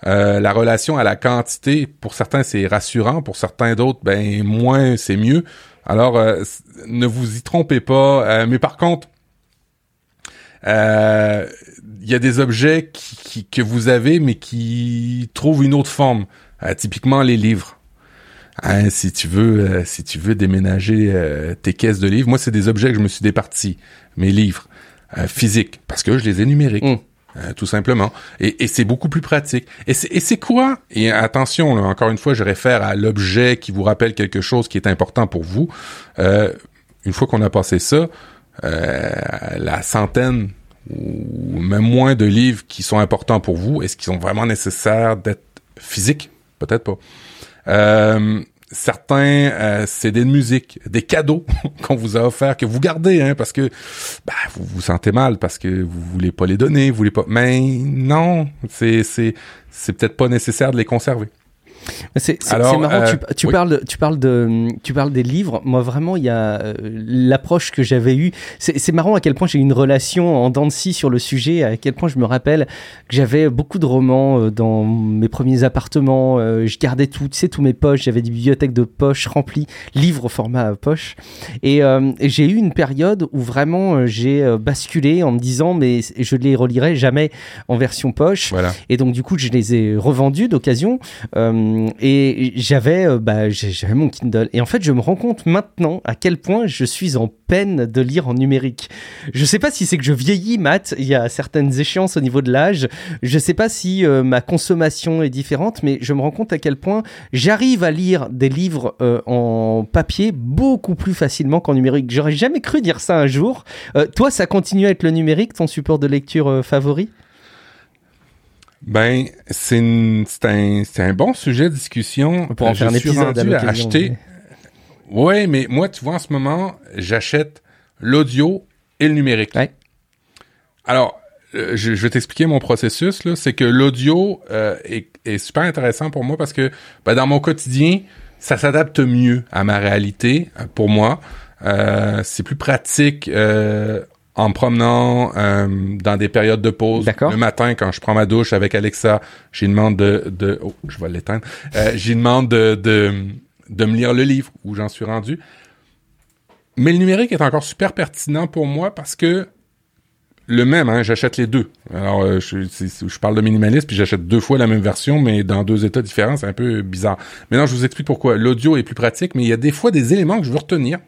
euh, la relation à la quantité, pour certains, c'est rassurant, pour certains d'autres, ben moins, c'est mieux. Alors, euh, ne vous y trompez pas. Euh, mais par contre, il y a des objets qui, que vous avez, mais qui trouvent une autre forme. typiquement, les livres. Hein, si tu veux, si tu veux déménager tes caisses de livres, moi, c'est des objets que je me suis départi, mes livres physiques, parce que je les ai numériques. Mmh. Euh, tout simplement. Et, c'est beaucoup plus pratique. Et c'est quoi? Et attention, encore une fois, je réfère à l'objet qui vous rappelle quelque chose qui est important pour vous. Euh, une fois qu'on a passé ça, euh, la centaine ou même moins de livres qui sont importants pour vous, est-ce qu'ils sont vraiment nécessaires d'être physiques? Peut-être pas. Euh, certains euh, CD de musique, des cadeaux qu'on vous a offerts que vous gardez, hein, parce que bah, vous vous sentez mal, parce que vous voulez pas les donner, vous voulez pas. Mais non, c'est c'est c'est peut-être pas nécessaire de les conserver. C'est marrant, tu, euh, tu parles, tu, parles de, tu parles des livres. Moi, vraiment, il y a euh, l'approche que j'avais eue. C'est marrant à quel point j'ai une relation en dents de scie sur le sujet, à quel point je me rappelle que j'avais beaucoup de romans euh, dans mes premiers appartements. je gardais tout, tu sais, tous mes poches. J'avais des bibliothèques de poches remplies, livres au format poche. Et, j'ai eu une période où vraiment j'ai basculé en me disant, mais je les relirai jamais en version poche. Voilà. Et donc, du coup, je les ai revendus d'occasion. Euh, et j'avais euh, bah, j'avais mon Kindle. Et en fait, je me rends compte maintenant à quel point je suis en peine de lire en numérique. Je sais pas si c'est que je vieillis, Matt. Il y a certaines échéances au niveau de l'âge. Je sais pas si euh, ma consommation est différente, mais je me rends compte à quel point j'arrive à lire des livres en papier beaucoup plus facilement qu'en numérique. J'aurais jamais cru dire ça un jour. toi, ça continue à être le numérique, ton support de lecture favori? Ben, c'est un, un bon sujet de discussion. Pour en euh, faire un épisode à, acheter. Oui, mais moi, tu vois, en ce moment, j'achète l'audio et le numérique. Alors, euh, je, vais t'expliquer mon processus. là. C'est que l'audio euh, est, est, super intéressant pour moi parce que ben, dans mon quotidien, ça s'adapte mieux à ma réalité pour moi. c'est plus pratique en me promenant euh, dans des périodes de pause. Le matin, quand je prends ma douche avec Alexa, j'ai demande de, de oh, je vais l'éteindre. Euh, demande de, de, de me lire le livre où j'en suis rendu. Mais le numérique est encore super pertinent pour moi parce que le même, hein, j'achète les deux. Alors, euh, je, je, parle de minimaliste, puis j'achète deux fois la même version, mais dans deux états différents, c'est un peu bizarre. Maintenant, je vous explique pourquoi. L'audio est plus pratique, mais il y a des fois des éléments que je veux retenir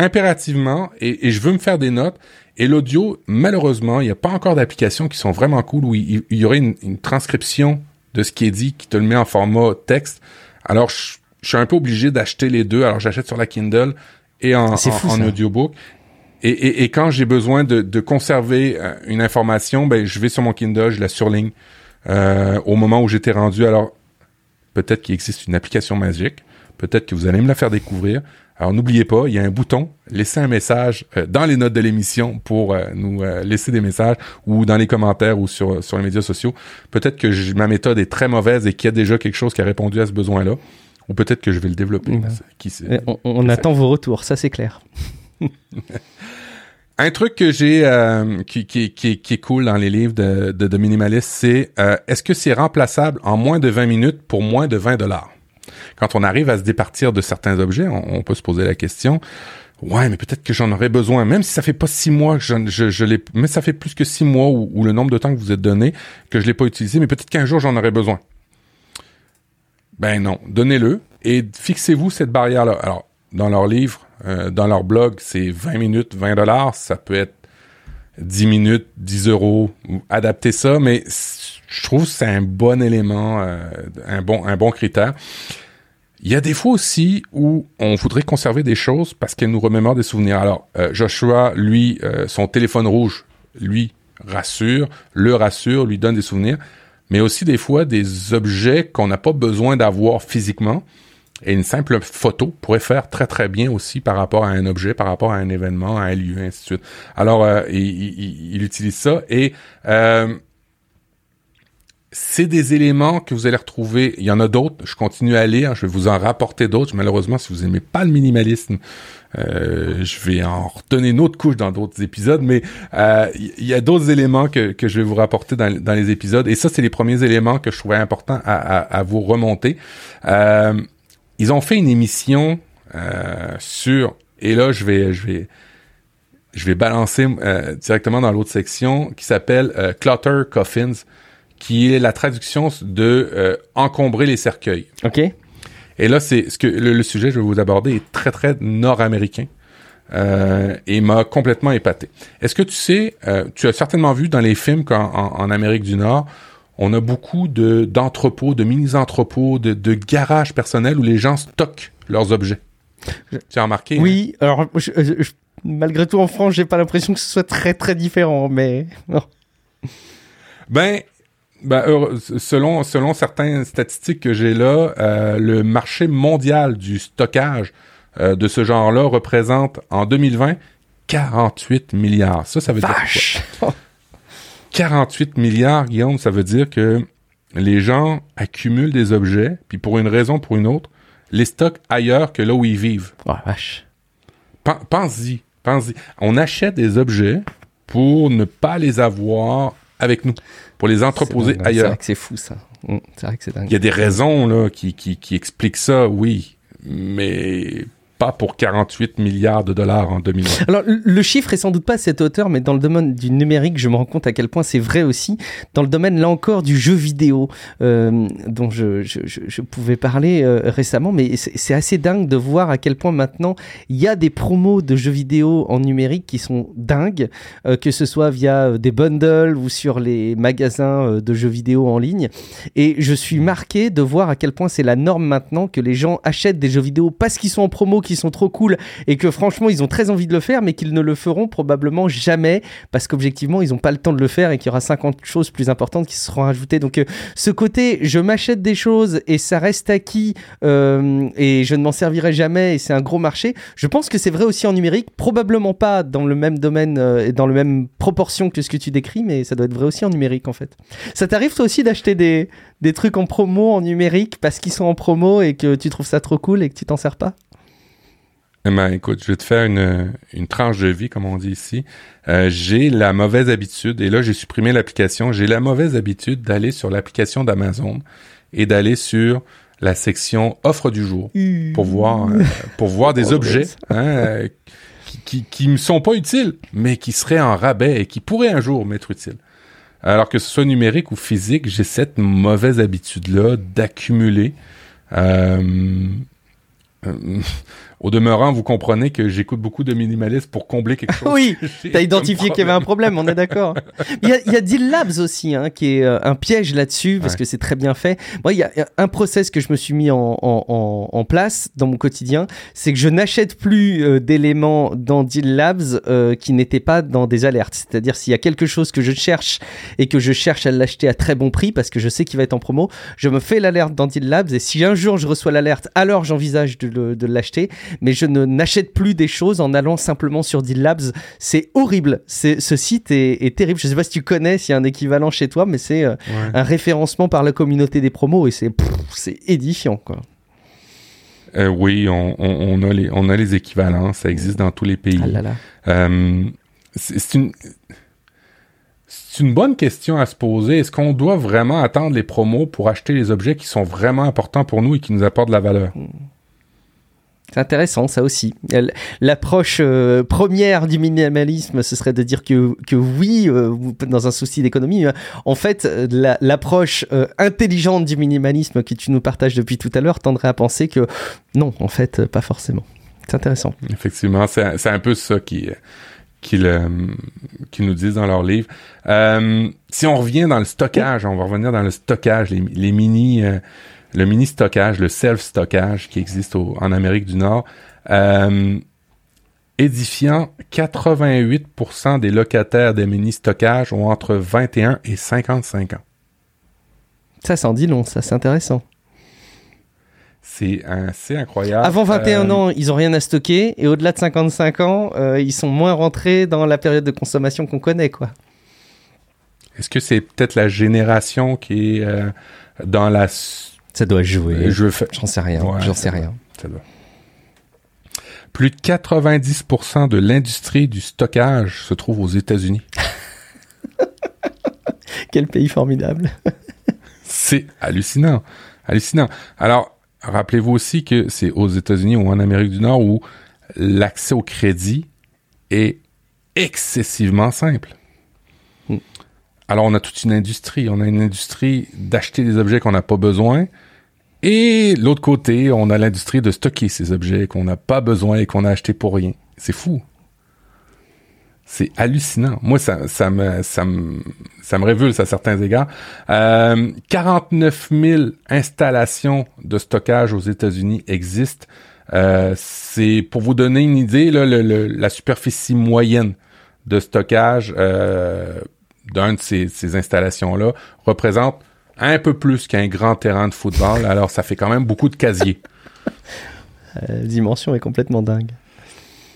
impérativement et, je veux me faire des notes. Et l'audio, malheureusement, il n'y a pas encore d'applications qui sont vraiment cool où il, y aurait une, transcription de ce qui est dit qui te le met en format texte. Alors, je, suis un peu obligé d'acheter les deux. Alors, j'achète sur la Kindle et en, en, audiobook. Et, quand j'ai besoin de, conserver euh, une information, ben, je vais sur mon Kindle, je la surligne euh, au moment où j'étais rendu. Alors, peut-être qu'il existe une application magique. Peut-être que vous allez me la faire découvrir. Alors n'oubliez pas, il y a un bouton, laissez un message euh, dans les notes de l'émission pour euh, nous euh, laisser des messages ou dans les commentaires ou sur, sur les médias sociaux. Peut-être que ma méthode est très mauvaise et qu'il y a déjà quelque chose qui a répondu à ce besoin-là. Ou peut-être que je vais le développer. Qui on, attend vos retours, ça c'est clair. un truc que j'ai qui, qui, qui, qui, est cool dans les livres de, de, de minimaliste, c'est est-ce que c'est remplaçable en moins de 20 minutes pour moins de 20 dollars? Quand on arrive à se départir de certains objets, on, peut se poser la question. Ouais, mais peut-être que j'en aurais besoin, même si ça fait pas six mois que je, je, l'ai, mais ça fait plus que six mois ou, le nombre de temps que vous êtes donné que je l'ai pas utilisé, mais peut-être qu'un jour j'en aurais besoin. Ben non, donnez-le et fixez-vous cette barrière-là. Alors, dans leur livre, euh, dans leur blog, c'est 20 minutes, 20 dollars, ça peut être 10 minutes, 10 euros, adaptez ça, mais je trouve que c'est un bon élément, euh, un bon, un bon critère. Il y a des fois aussi où on voudrait conserver des choses parce qu'elles nous remémorent des souvenirs. Alors, euh, Joshua, lui, euh, son téléphone rouge, lui, rassure, le rassure, lui donne des souvenirs, mais aussi des fois des objets qu'on n'a pas besoin d'avoir physiquement, Et une simple photo pourrait faire très très bien aussi par rapport à un objet, par rapport à un événement, à un lieu, ainsi de suite. Alors, euh, il, il, utilise ça et euh, c'est des éléments que vous allez retrouver. Il y en a d'autres. Je continue à lire. Je vais vous en rapporter d'autres. Malheureusement, si vous aimez pas le minimalisme, euh, je vais en retenir une autre couche dans d'autres épisodes. Mais euh, il y a d'autres éléments que, que je vais vous rapporter dans, dans les épisodes. Et ça, c'est les premiers éléments que je trouvais important à, à, vous remonter. Euh, ils ont fait une émission sur. Et là, je vais, je vais, je vais balancer directement dans l'autre section qui s'appelle Clutter Coffins qui est la traduction de euh, encombrer les cercueils. OK. Et là, c'est ce que le, sujet que je vais vous aborder est très très nord-américain euh, et m'a complètement épaté. Est-ce que tu sais, euh, tu as certainement vu dans les films qu'en en, Amérique du Nord, on a beaucoup de d'entrepôts, de mini-entrepôts, de, de garages personnels où les gens stockent leurs objets. Tu as remarqué Oui. Alors, malgré tout, en France, j'ai pas l'impression que ce soit très très différent, mais Ben, ben, selon, selon certaines statistiques que j'ai là, euh, le marché mondial du stockage euh, de ce genre-là représente en 2020 48 milliards. Ça, ça veut dire quoi? 48 milliards, Guillaume, ça veut dire que les gens accumulent des objets, puis pour une raison ou pour une autre, les stockent ailleurs que là où ils vivent. Oh, vache. Pense-y, pense-y. On achète des objets pour ne pas les avoir avec nous pour les entreposer ailleurs. C'est vrai que c'est fou ça. Mm, c'est vrai que c'est dingue. Il y a des raisons là qui, qui, qui expliquent ça, oui, mais pas pour 48 milliards de dollars en 2020. Alors, le chiffre est sans doute pas à cette hauteur, mais dans le domaine du numérique, je me rends compte à quel point c'est vrai aussi. Dans le domaine, là encore, du jeu vidéo, euh, dont je, je, pouvais parler euh, récemment, mais c'est assez dingue de voir à quel point maintenant il y a des promos de jeux vidéo en numérique qui sont dingues, euh, que ce soit via des bundles ou sur les magasins de jeux vidéo en ligne. Et je suis marqué de voir à quel point c'est la norme maintenant que les gens achètent des jeux vidéo parce qu'ils sont en promo, qui sont trop cool et que franchement ils ont très envie de le faire mais qu'ils ne le feront probablement jamais parce qu'objectivement ils n'ont pas le temps de le faire et qu'il y aura 50 choses plus importantes qui seront ajoutées. Donc euh, ce côté je m'achète des choses et ça reste acquis euh, et je ne m'en servirai jamais et c'est un gros marché. Je pense que c'est vrai aussi en numérique, probablement pas dans le même domaine euh, et dans le même proportion que ce que tu décris mais ça doit être vrai aussi en numérique en fait. Ça t'arrive toi aussi d'acheter des, des trucs en promo en numérique parce qu'ils sont en promo et que tu trouves ça trop cool et que tu t'en sers pas? Ben, écoute, je vais te faire une, une tranche de vie, comme on dit ici. Euh, j'ai la mauvaise habitude, et là j'ai supprimé l'application, j'ai la mauvaise habitude d'aller sur l'application d'Amazon et d'aller sur la section offre du jour pour voir euh, pour voir des objets hein, euh, qui, qui, me sont pas utiles, mais qui seraient en rabais et qui pourraient un jour m'être utiles. Alors que ce soit numérique ou physique, j'ai cette mauvaise habitude-là d'accumuler. Euh, au demeurant, vous comprenez que j'écoute beaucoup de minimalisme pour combler quelque chose. oui, t'as identifié qu'il y avait un problème, on est d'accord. il, y a, il y a Deal Labs aussi, hein, qui est euh, un piège là-dessus, parce que c'est très bien fait. Moi, il y a un process que je me suis mis en, en, en, place dans mon quotidien, c'est que je n'achète plus euh, d'éléments dans Deal Labs euh, qui n'étaient pas dans des alertes. C'est-à-dire s'il y a quelque chose que je cherche et que je cherche à l'acheter à très bon prix, parce que je sais qu'il va être en promo, je me fais l'alerte dans Deal Labs, et si un jour je reçois l'alerte, alors j'envisage de, de l'acheter mais je ne n'achète plus des choses en allant simplement sur Deal Labs. C'est horrible. C'est, ce site est, terrible. Je sais pas si tu connais, s'il y a un équivalent chez toi, mais c'est euh, un référencement par la communauté des promos et c'est, c'est édifiant, quoi. Euh, oui, on, on, a les, on a les équivalents, ça existe dans tous les pays. Ah euh, c'est, une, c'est une bonne question à se poser. Est-ce qu'on doit vraiment attendre les promos pour acheter les objets qui sont vraiment importants pour nous et qui nous apportent de la valeur? C'est intéressant, ça aussi. L'approche euh, première du minimalisme, ce serait de dire que, que oui, euh, dans un souci d'économie. En fait, l'approche euh, intelligente du minimalisme que tu nous partages depuis tout à l'heure tendrait à penser que non, en fait, pas forcément. C'est intéressant. Effectivement, c'est un peu ça qui qu'ils nous disent dans leur livre. si on revient dans le stockage, on va revenir dans le stockage, les mini le mini stockage, le self stockage qui existe en Amérique du Nord, euh, édifiant 88% des locataires des mini stockages ont entre 21 et 55 ans. Ça s'en dit long, ça c'est intéressant. C'est incroyable. Avant 21 ans, ils ont rien à stocker, et au-delà de 55 ans, ils sont moins rentrés dans la période de consommation qu'on connaît, quoi. Est-ce que c'est peut-être la génération qui est dans la ça doit jouer. Je J'en sais rien. J'en sais rien. Ça doit. Plus de 90% de l'industrie du stockage se trouve aux États-Unis. Quel pays formidable. c'est hallucinant. Hallucinant. Alors, rappelez-vous aussi que c'est aux États-Unis ou en Amérique du Nord où l'accès au crédit est excessivement simple. Alors, on a toute une industrie. On a une industrie d'acheter des objets qu'on n'a pas besoin et l'autre côté, on a l'industrie de stocker ces objets qu'on n'a pas besoin et qu'on a acheté pour rien. C'est fou. C'est hallucinant. Moi, ça, ça me, ça me, ça me révulse à certains égards. Euh, 49 000 installations de stockage aux États-Unis existent. Euh, c'est pour vous donner une idée, là, la superficie moyenne de stockage euh, d'un de ces, ces installations-là représente un peu plus qu'un grand terrain de football, alors ça fait quand même beaucoup de casiers. La euh, dimension est complètement dingue.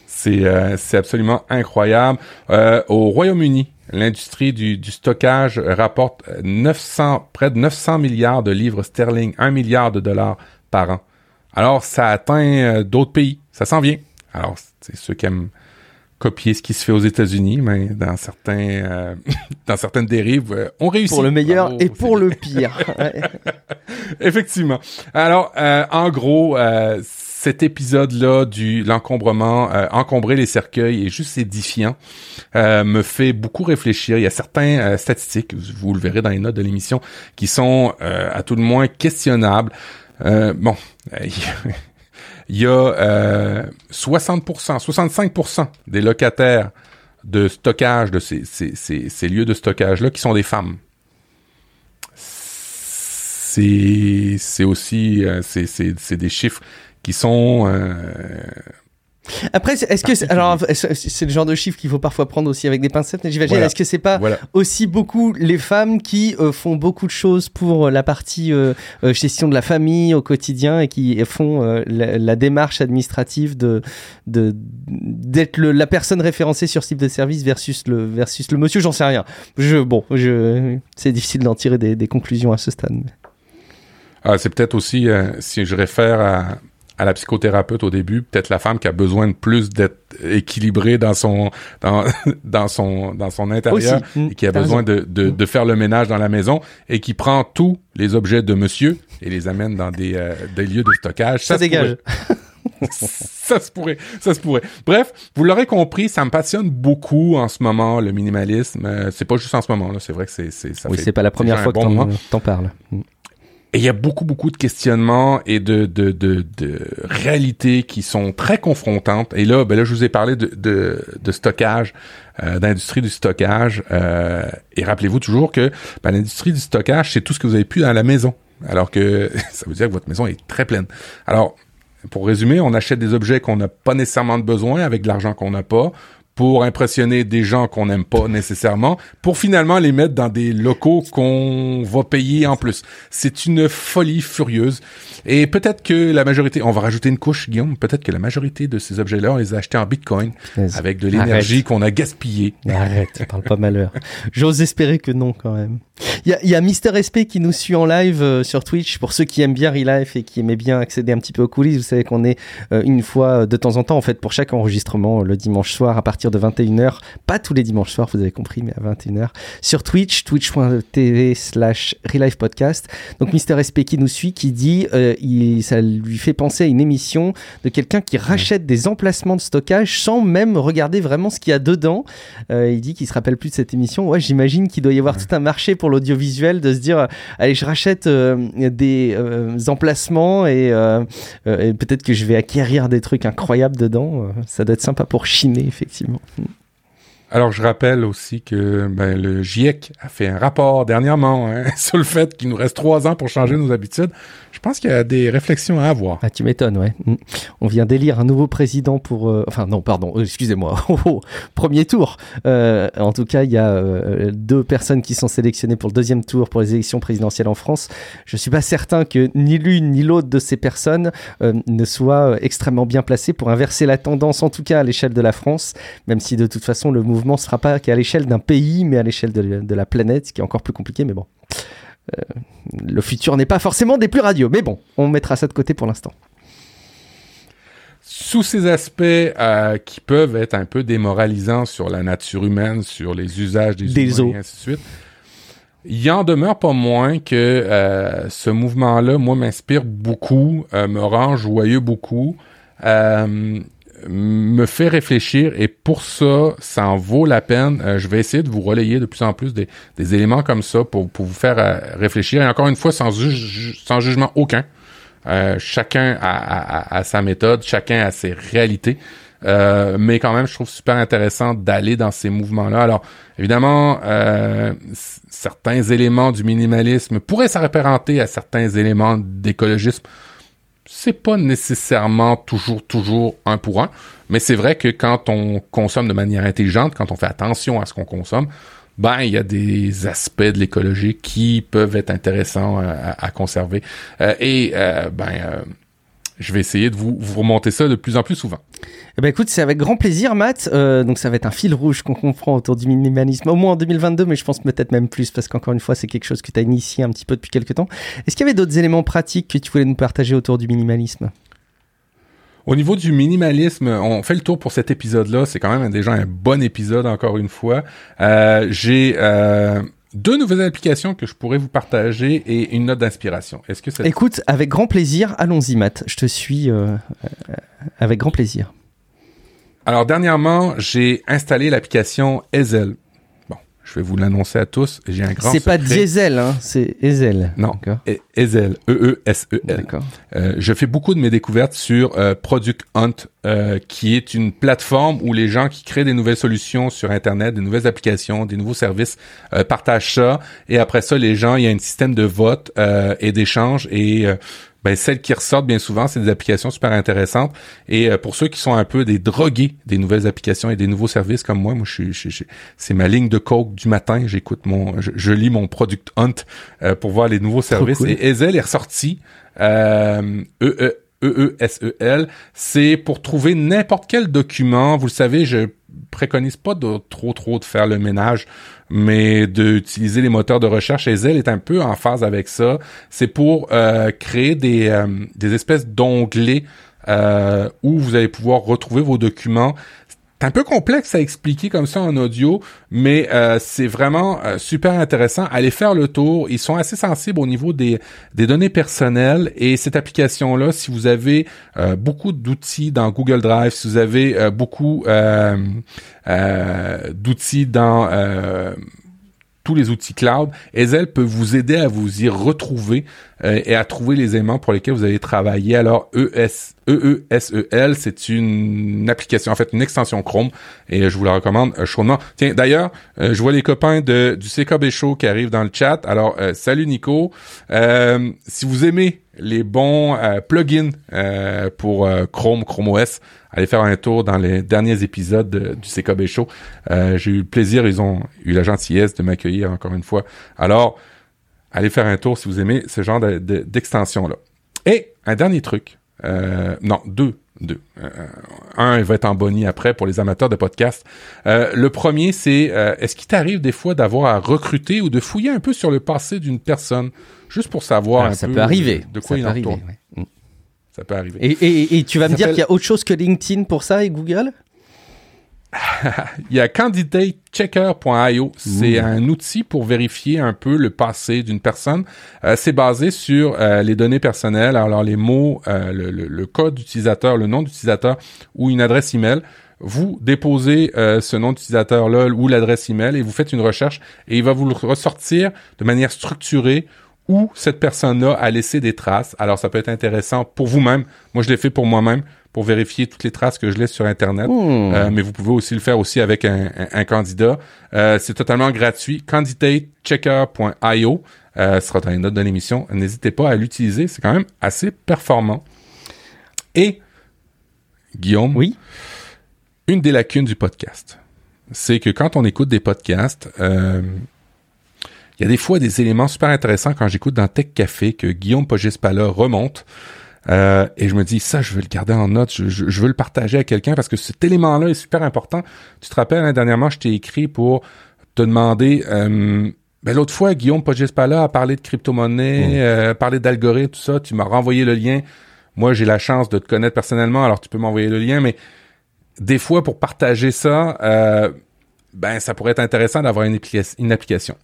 C'est euh, absolument incroyable. Euh, au Royaume-Uni, l'industrie du, du, stockage rapporte 900, près de 900 milliards de livres sterling, 1 milliard de dollars par an. Alors, ça atteint d'autres pays. Ça s'en vient. Alors, c'est ceux qui aiment copier ce qui se fait aux États-Unis, mais dans certains, euh, dans certaines dérives, euh, on réussit. Pour le meilleur et pour le pire. Effectivement. Alors, euh, en gros, cet épisode-là du l'encombrement, encombrer les cercueils est juste édifiant, me fait beaucoup réfléchir. Il y a certains statistiques, vous le verrez dans les notes de l'émission, qui sont à tout le moins questionnables. bon, il y a euh, 60%, 65% des locataires de stockage de ces, ces, lieux de stockage-là qui sont des femmes. C'est, aussi, euh, c'est des chiffres qui sont euh, après, est-ce que alors c'est le genre de chiffre qu'il faut parfois prendre aussi avec des pincettes. J'imagine. Est-ce que c'est pas aussi beaucoup les femmes qui euh, font beaucoup de choses pour la partie euh, euh, gestion de la famille au quotidien et qui font la, démarche administrative de d'être la personne référencée sur ce type de service versus le versus le monsieur. J'en sais rien. Je bon, je c'est difficile d'en tirer des, des, conclusions à ce stade. Ah, c'est peut-être aussi si je réfère à à la psychothérapeute au début, peut-être la femme qui a besoin de plus d'être équilibrée dans son dans, dans son dans son intérieur mm. et qui a besoin de, de, de, faire le ménage dans la maison et qui prend tous les objets de monsieur et les amène dans des, euh, des lieux de stockage. Ça, dégage. ça se pourrait, ça se pourrait. Bref, vous l'aurez compris, ça me passionne beaucoup en ce moment le minimalisme. Euh, c'est pas juste en ce moment là, c'est vrai que c'est c'est ça. Oui, c'est pas la première fois que t'en parles. Et il y a beaucoup, beaucoup de questionnements et de, de, de, de réalités qui sont très confrontantes. Et là, ben là, je vous ai parlé de, de, de stockage, euh, d'industrie du stockage. Euh, et rappelez-vous toujours que ben, l'industrie du stockage, c'est tout ce que vous avez pu dans la maison. Alors que ça veut dire que votre maison est très pleine. Alors, pour résumer, on achète des objets qu'on n'a pas nécessairement de besoin avec de l'argent qu'on n'a pas pour impressionner des gens qu'on n'aime pas nécessairement, pour finalement les mettre dans des locaux qu'on va payer en plus. C'est une folie furieuse. Et peut-être que la majorité, on va rajouter une couche, Guillaume, peut-être que la majorité de ces objets-là, on les a achetés en Bitcoin avec de l'énergie qu'on a gaspillée. Arrête, parle pas malheur. J'ose espérer que non quand même. Il y a, y a Mister SP qui nous suit en live euh, sur Twitch. Pour ceux qui aiment bien Relife et qui aimaient bien accéder un petit peu aux coulisses, vous savez qu'on est euh, une fois euh, de temps en temps, en fait, pour chaque enregistrement le dimanche soir à partir de 21h. Pas tous les dimanches soirs, vous avez compris, mais à 21h. Sur Twitch, twitch.tv slash Relife Podcast. Donc Mister SP qui nous suit, qui dit, il, ça lui fait penser à une émission de quelqu'un qui rachète des emplacements de stockage sans même regarder vraiment ce qu'il y a dedans. il dit qu'il se rappelle plus de cette émission. Ouais, j'imagine qu'il doit y avoir tout un marché pour l'audiovisuel de se dire euh, allez je rachète euh, des euh, emplacements et, peut-être que je vais acquérir des trucs incroyables dedans ça doit être sympa pour chiner effectivement Mm. Alors, je rappelle aussi que ben, le GIEC a fait un rapport dernièrement hein, sur le fait qu'il nous reste trois ans pour changer nos habitudes. Je pense qu'il y a des réflexions à avoir. Ah, tu m'étonnes, ouais. Mm. On vient d'élire un nouveau président pour... Euh, enfin, non, pardon, euh, excusez-moi. Oh, oh, premier tour. Euh, en tout cas, il y a deux personnes qui sont sélectionnées pour le deuxième tour pour les élections présidentielles en France. Je suis pas certain que ni l'une ni l'autre de ces personnes ne soit extrêmement bien placée pour inverser la tendance, en tout cas à l'échelle de la France, même si de toute façon le mouvement ne sera pas qu'à l'échelle d'un pays, mais à l'échelle de, la planète, ce qui est encore plus compliqué, mais bon. Euh, le futur n'est pas forcément des plus radieux, mais bon, on mettra ça de côté pour l'instant. Sous ces aspects euh, qui peuvent être un peu démoralisants sur la nature humaine, sur les usages des, des humains et ainsi de suite, il en demeure pas moins que euh, ce mouvement-là, moi, m'inspire beaucoup, me rend joyeux beaucoup me fait réfléchir et pour ça, ça en vaut la peine. Euh, je vais essayer de vous relayer de plus en plus des, éléments comme ça pour, vous faire euh, réfléchir et encore une fois sans, jugement aucun. Euh, chacun a, a, sa méthode, chacun a ses réalités. mais quand même, je trouve super intéressant d'aller dans ces mouvements-là. Alors, évidemment, certains éléments du minimalisme pourraient s'apparenter à certains éléments d'écologisme c'est pas nécessairement toujours, toujours un pour un, mais c'est vrai que quand on consomme de manière intelligente, quand on fait attention à ce qu'on consomme, ben il y a des aspects de l'écologie qui peuvent être intéressants à, conserver. Euh, et euh, ben je vais essayer de vous, vous remonter ça de plus en plus souvent. Eh ben écoute, c'est avec grand plaisir, Matt. Euh, donc ça va être un fil rouge qu'on comprend autour du minimalisme, au moins en 2022, mais je pense peut-être même plus, parce qu'encore une fois, c'est quelque chose que tu as initié un petit peu depuis quelques temps. Est-ce qu'il y avait d'autres éléments pratiques que tu voulais nous partager autour du minimalisme? Au niveau du minimalisme, on fait le tour pour cet épisode-là. C'est quand même déjà un bon épisode, encore une fois. Euh, J'ai euh, deux nouvelles applications que je pourrais vous partager et une note d'inspiration. Est-ce que ça... Écoute, avec grand plaisir. Allons-y, Matt. Je te suis euh, euh, avec grand plaisir. Alors, dernièrement, j'ai installé l'application Ezel. Je vais vous l'annoncer à tous. J'ai un grand C'est pas diesel, hein, c'est Ezel. Non, e Ezel, E-E-S-E-L. D'accord. Euh, je fais beaucoup de mes découvertes sur euh, Product Hunt, euh, qui est une plateforme où les gens qui créent des nouvelles solutions sur Internet, des nouvelles applications, des nouveaux services, euh, partagent ça. Et après ça, les gens, il y a un système de vote euh, et d'échange et ben celles qui ressortent bien souvent, c'est des applications super intéressantes. Et euh, pour ceux qui sont un peu des drogués des nouvelles applications et des nouveaux services comme moi, moi je suis, c'est ma ligne de coke du matin. J'écoute mon, je, lis mon Product Hunt euh, pour voir les nouveaux services. Et Ezel est ressorti. Euh, e -E E-E-S-E-L, c'est pour trouver n'importe quel document. Vous le savez, je préconise pas de trop trop de faire le ménage, mais d'utiliser les moteurs de recherche. Et Zelle est un peu en phase avec ça. C'est pour euh, créer des, euh, des espèces d'onglets euh, où vous allez pouvoir retrouver vos documents un peu complexe à expliquer comme ça en audio, mais euh, c'est vraiment euh, super intéressant. Allez faire le tour. Ils sont assez sensibles au niveau des, des données personnelles et cette application-là, si vous avez euh, beaucoup d'outils dans Google Drive, si vous avez beaucoup d'outils dans tous les outils cloud, Ezel peut vous aider à vous y retrouver euh, et à trouver les éléments pour lesquels vous allez travailler. Alors ES, EESEL, c'est une application, en fait une extension Chrome et je vous la recommande euh, chaudement. Tiens, d'ailleurs, euh, je vois les copains de, du CKB Show qui arrivent dans le chat. Alors, salut Nico. si vous aimez les bons plugins pour Chrome, Chrome OS, allez faire un tour dans les derniers épisodes du CKB Show. Euh, j'ai eu le plaisir, ils ont eu la gentillesse de m'accueillir encore une fois. Alors, allez faire un tour si vous aimez ce genre d'extension-là. Et un dernier truc, euh, non, deux, deux. Euh, un, il va être en bonnie après pour les amateurs de podcast. le premier, c'est est-ce qu'il t'arrive des fois d'avoir à recruter ou de fouiller un peu sur le passé d'une personne, juste pour savoir un ça peu peut arriver. de quoi il en retourne. Ça peut arriver. Et, tu vas me dire qu'il y a autre chose que LinkedIn pour ça et Google? il y a candidatechecker.io. C'est un outil pour vérifier un peu le passé d'une personne. Euh, c'est basé sur euh, les données personnelles, alors les mots, euh, le, code d'utilisateur, le nom d'utilisateur ou une adresse email. Vous déposez ce nom d'utilisateur-là ou l'adresse email et vous faites une recherche et il va vous le ressortir de manière structurée où cette personne-là a laissé des traces. Alors ça peut être intéressant pour vous-même. Moi, je l'ai fait pour moi-même pour vérifier toutes les traces que je laisse sur Internet. Hmm. Euh, mais vous pouvez aussi le faire aussi avec un, un, candidat. Euh, c'est totalement gratuit. Candidatechecker.io euh, sera dans les notes de l'émission. N'hésitez pas à l'utiliser. C'est quand même assez performant. Et Guillaume, oui. une des lacunes du podcast, c'est que quand on écoute des podcasts, euh, il y a des fois des éléments super intéressants quand j'écoute dans Tech Café que Guillaume Pogespala remonte. Euh, et je me dis, ça, je veux le garder en note, je, veux le partager à quelqu'un parce que cet élément-là est super important. Tu te rappelles, hein, dernièrement, je t'ai écrit pour te demander... Euh, ben, l'autre fois, Guillaume Pogespala a parlé de crypto-monnaie, mmh. euh, parlé d'algorithmes, tout ça. Tu m'as renvoyé le lien. Moi, j'ai la chance de te connaître personnellement, alors tu peux m'envoyer le lien. Mais des fois, pour partager ça, euh, ben ça pourrait être intéressant d'avoir une, une application.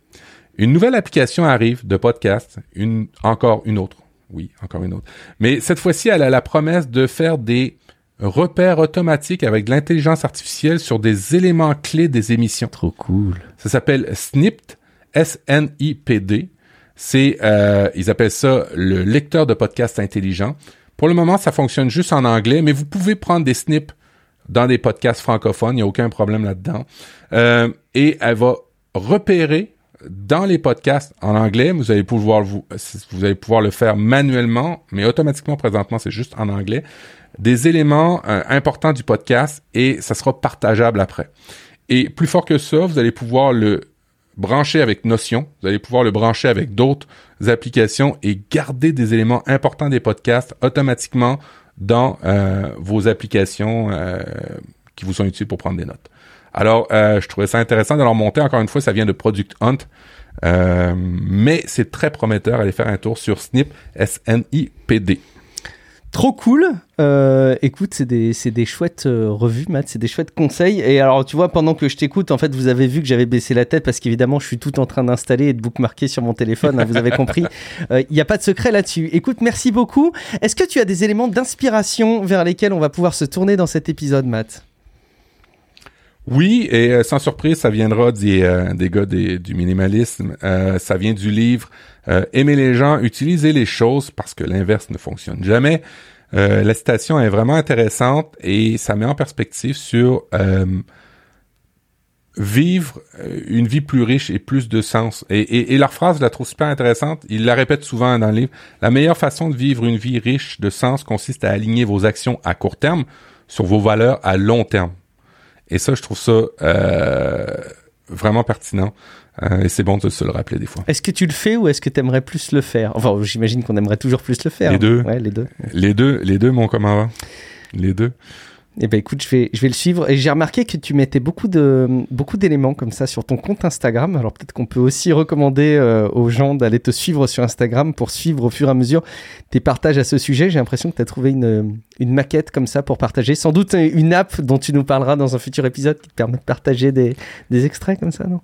Une nouvelle application arrive de podcast, une encore une autre. Oui, encore une autre. Mais cette fois-ci, elle a la promesse de faire des repères automatiques avec de l'intelligence artificielle sur des éléments clés des émissions. Trop cool. Ça s'appelle Snipt, S-N-I-P-D. C'est, euh, ils appellent ça le lecteur de podcast intelligent. Pour le moment, ça fonctionne juste en anglais, mais vous pouvez prendre des snips dans des podcasts francophones, il n'y a aucun problème là-dedans. Euh, et elle va repérer dans les podcasts en anglais, vous allez pouvoir vous, vous allez pouvoir le faire manuellement, mais automatiquement présentement, c'est juste en anglais, des éléments euh, importants du podcast et ça sera partageable après. Et plus fort que ça, vous allez pouvoir le brancher avec Notion, vous allez pouvoir le brancher avec d'autres applications et garder des éléments importants des podcasts automatiquement dans euh, vos applications euh, qui vous sont utiles pour prendre des notes. Alors, euh, je trouvais ça intéressant de leur monter. Encore une fois, ça vient de Product Hunt. Euh, mais c'est très prometteur. Allez faire un tour sur Snip, S-N-I-P-D. Trop cool. Euh, écoute, c'est des, des, chouettes revues, Matt, c'est des chouettes conseils. Et alors, tu vois, pendant que je t'écoute, en fait, vous avez vu que j'avais baissé la tête parce qu'évidemment, je suis tout en train d'installer et de bookmarker sur mon téléphone. Hein, vous avez compris. Il n'y a pas de secret là-dessus. Écoute, merci beaucoup. Est-ce que tu as des éléments d'inspiration vers lesquels on va pouvoir se tourner dans cet épisode, Matt? Oui, et euh, sans surprise, ça viendra des, euh, gars du minimalisme. Euh, ça vient du livre Aimer les gens, utiliser les choses parce que l'inverse ne fonctionne jamais. la citation est vraiment intéressante et ça met en perspective sur vivre une vie plus riche et plus de sens. Et, et, et, leur phrase, je la trouve super intéressante. Il la répète souvent dans le livre. La meilleure façon de vivre une vie riche de sens consiste à aligner vos actions à court terme sur vos valeurs à long terme. Et ça, je trouve ça euh, vraiment pertinent. Euh, et c'est bon de se le rappeler des fois. Est-ce que tu le fais ou est-ce que tu aimerais plus le faire? Enfin, j'imagine qu'on aimerait toujours plus le faire. Les deux. Ouais, les deux. Les deux, les deux, mon commandant. Les deux. Eh ben écoute, je vais, je vais le suivre. Et j'ai remarqué que tu mettais beaucoup de beaucoup d'éléments comme ça sur ton compte Instagram. Alors peut-être qu'on peut aussi recommander euh, aux gens d'aller te suivre sur Instagram pour suivre au fur et à mesure tes partages à ce sujet. J'ai l'impression que tu as trouvé une, une maquette comme ça pour partager. Sans doute une app dont tu nous parleras dans un futur épisode qui te permet de partager des, des extraits comme ça, non?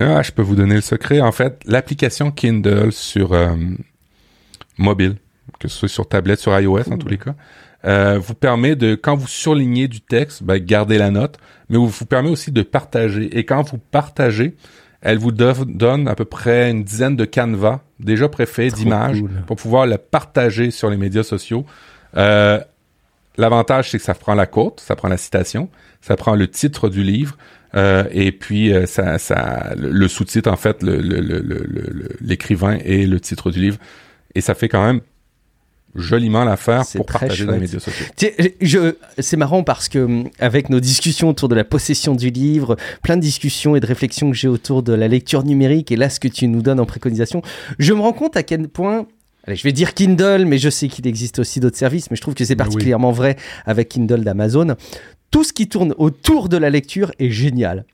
Ah, Je peux vous donner le secret. En fait, l'application Kindle sur euh, mobile, que ce soit sur tablette, sur iOS en tous les cas, euh, vous permet de, quand vous surlignez du texte, ben, garder la note, mais vous, vous permet aussi de partager. Et quand vous partagez, elle vous donne à peu près une dizaine de canevas déjà préfaits d'images pour pouvoir la partager sur les médias sociaux. Euh, L'avantage, c'est que ça prend la côte, ça prend la citation, ça prend le titre du livre, euh, et puis euh, ça, ça, le, sous-titre, en fait, l'écrivain et le titre du livre. Et ça fait quand même joliment l'affaire pour partager dans les médias sociaux. Je, c'est marrant parce que hum, avec nos discussions autour de la possession du livre, plein de discussions et de réflexions que j'ai autour de la lecture numérique et là ce que tu nous donnes en préconisation, je me rends compte à quel point Allez, je vais dire Kindle, mais je sais qu'il existe aussi d'autres services, mais je trouve que c'est particulièrement vrai avec Kindle d'Amazon. Tout ce qui tourne autour de la lecture est génial.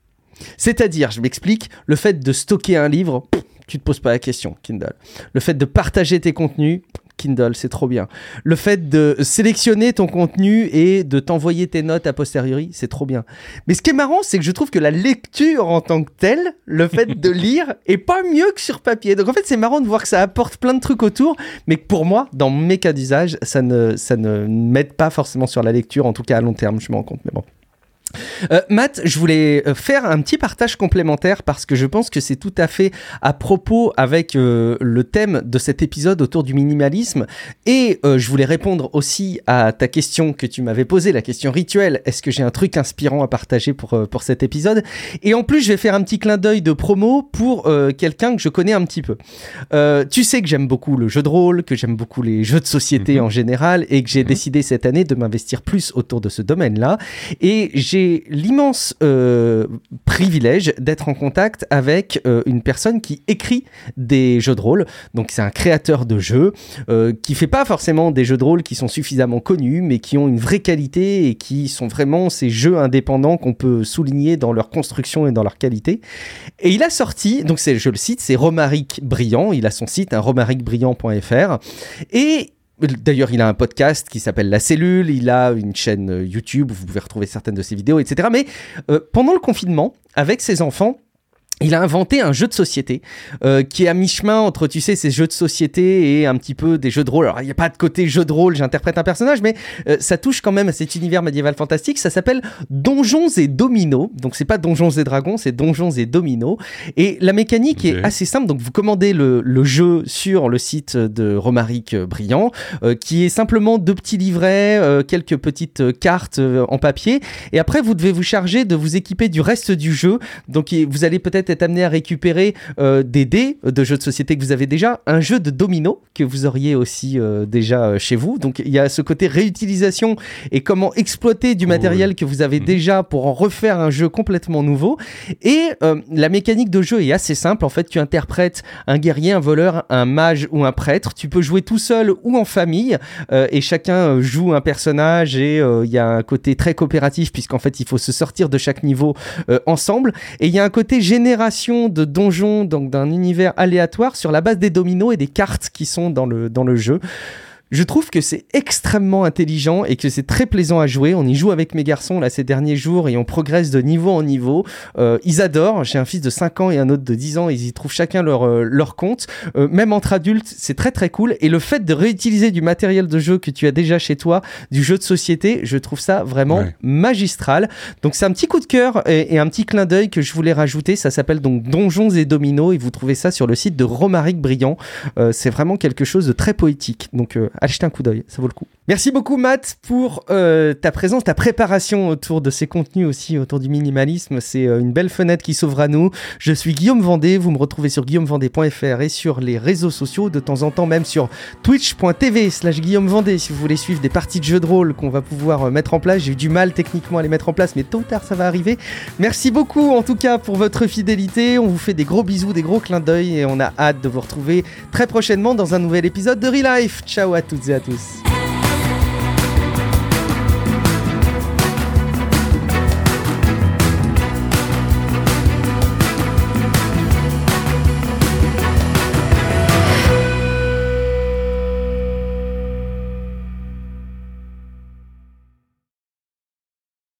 C'est-à-dire, je m'explique, le fait de stocker un livre, tu te poses pas la question, Kindle. Le fait de partager tes contenus, Kindle, c'est trop bien. Le fait de sélectionner ton contenu et de t'envoyer tes notes a posteriori, c'est trop bien. Mais ce qui est marrant, c'est que je trouve que la lecture en tant que telle, le fait de lire, est pas mieux que sur papier. Donc en fait, c'est marrant de voir que ça apporte plein de trucs autour, mais que pour moi, dans mes cas d'usage, ça ne, ça ne m'aide pas forcément sur la lecture, en tout cas à long terme, je me rends compte. Mais bon. Euh, Matt, je voulais euh, faire un petit partage complémentaire parce que je pense que c'est tout à fait à propos avec euh, le thème de cet épisode autour du minimalisme. Et je voulais répondre aussi à ta question que tu m'avais posée, la question rituelle. Est-ce que j'ai un truc inspirant à partager pour, pour cet épisode? Et en plus, je vais faire un petit clin d'œil de promo pour quelqu'un que je connais un petit peu. tu sais que j'aime beaucoup le jeu de rôle, que j'aime beaucoup les jeux de société mhm. en général et que j'ai mhm. décidé cette année de m'investir plus autour de ce domaine-là. Et j'ai l'immense euh, privilège d'être en contact avec euh, une personne qui écrit des jeux de rôle. Donc c'est un créateur de jeux euh, qui fait pas forcément des jeux de rôle qui sont suffisamment connus, mais qui ont une vraie qualité et qui sont vraiment ces jeux indépendants qu'on peut souligner dans leur construction et dans leur qualité. Et il a sorti, donc c'est, je le cite, c'est Romaric Brillant. Il a son site, un romaricbrillant.fr. Et D'ailleurs, il a un podcast qui s'appelle La Cellule, il a une chaîne euh, YouTube où vous pouvez retrouver certaines de ses vidéos, etc. Mais euh, pendant le confinement, avec ses enfants, il a inventé un jeu de société euh, qui est à mi-chemin entre, tu sais, ces jeux de société et un petit peu des jeux de rôle. Alors, il n'y a pas de côté jeu de rôle, j'interprète un personnage, mais euh, ça touche quand même à cet univers médiéval fantastique. Ça s'appelle Donjons et Dominos. Donc, c'est pas Donjons et Dragons, c'est Donjons et Dominos. Et la mécanique est assez simple. Donc, vous commandez le, le, jeu sur le site de Romaric Brillant, euh, qui est simplement deux petits livrets, euh, quelques petites cartes en papier. Et après, vous devez vous charger de vous équiper du reste du jeu. Donc, vous allez peut-être être amené à récupérer euh, des dés de jeux de société que vous avez déjà, un jeu de domino que vous auriez aussi euh, déjà euh, chez vous. Donc il y a ce côté réutilisation et comment exploiter du matériel que vous avez mmh. déjà pour en refaire un jeu complètement nouveau. Et la mécanique de jeu est assez simple. En fait, tu interprètes un guerrier, un voleur, un mage ou un prêtre. Tu peux jouer tout seul ou en famille et chacun joue un personnage et il y a un côté très coopératif puisqu'en fait il faut se sortir de chaque niveau ensemble. Et il y a un côté général de donjons, donc d'un univers aléatoire sur la base des dominos et des cartes qui sont dans le, dans le jeu. Je trouve que c'est extrêmement intelligent et que c'est très plaisant à jouer. On y joue avec mes garçons là ces derniers jours et on progresse de niveau en niveau. Euh, ils adorent. J'ai un fils de 5 ans et un autre de 10 ans. Ils y trouvent chacun leur, euh, leur compte. Euh, même entre adultes, c'est très très cool. Et le fait de réutiliser du matériel de jeu que tu as déjà chez toi, du jeu de société, je trouve ça vraiment magistral. Donc c'est un petit coup de cœur et, un petit clin d'œil que je voulais rajouter. Ça s'appelle donc Donjons et Dominos et vous trouvez ça sur le site de Romaric Brillant. c'est vraiment quelque chose de très poétique. Donc jeter un coup d'œil, ça vaut le coup. Merci beaucoup Matt pour euh, ta présence, ta préparation autour de ces contenus aussi, autour du minimalisme. C'est euh, une belle fenêtre qui s'ouvre à nous. Je suis Guillaume Vendée, vous me retrouvez sur guillaumevendée.fr et sur les réseaux sociaux, de temps en temps même sur twitch.tv slash Guillaume Vendée si vous voulez suivre des parties de jeux de rôle qu'on va pouvoir euh, mettre en place. J'ai eu du mal techniquement à les mettre en place, mais tôt ou tard ça va arriver. Merci beaucoup en tout cas pour votre fidélité. On vous fait des gros bisous, des gros clins d'œil et on a hâte de vous retrouver très prochainement dans un nouvel épisode de Relife. Ciao à toutes et à tous.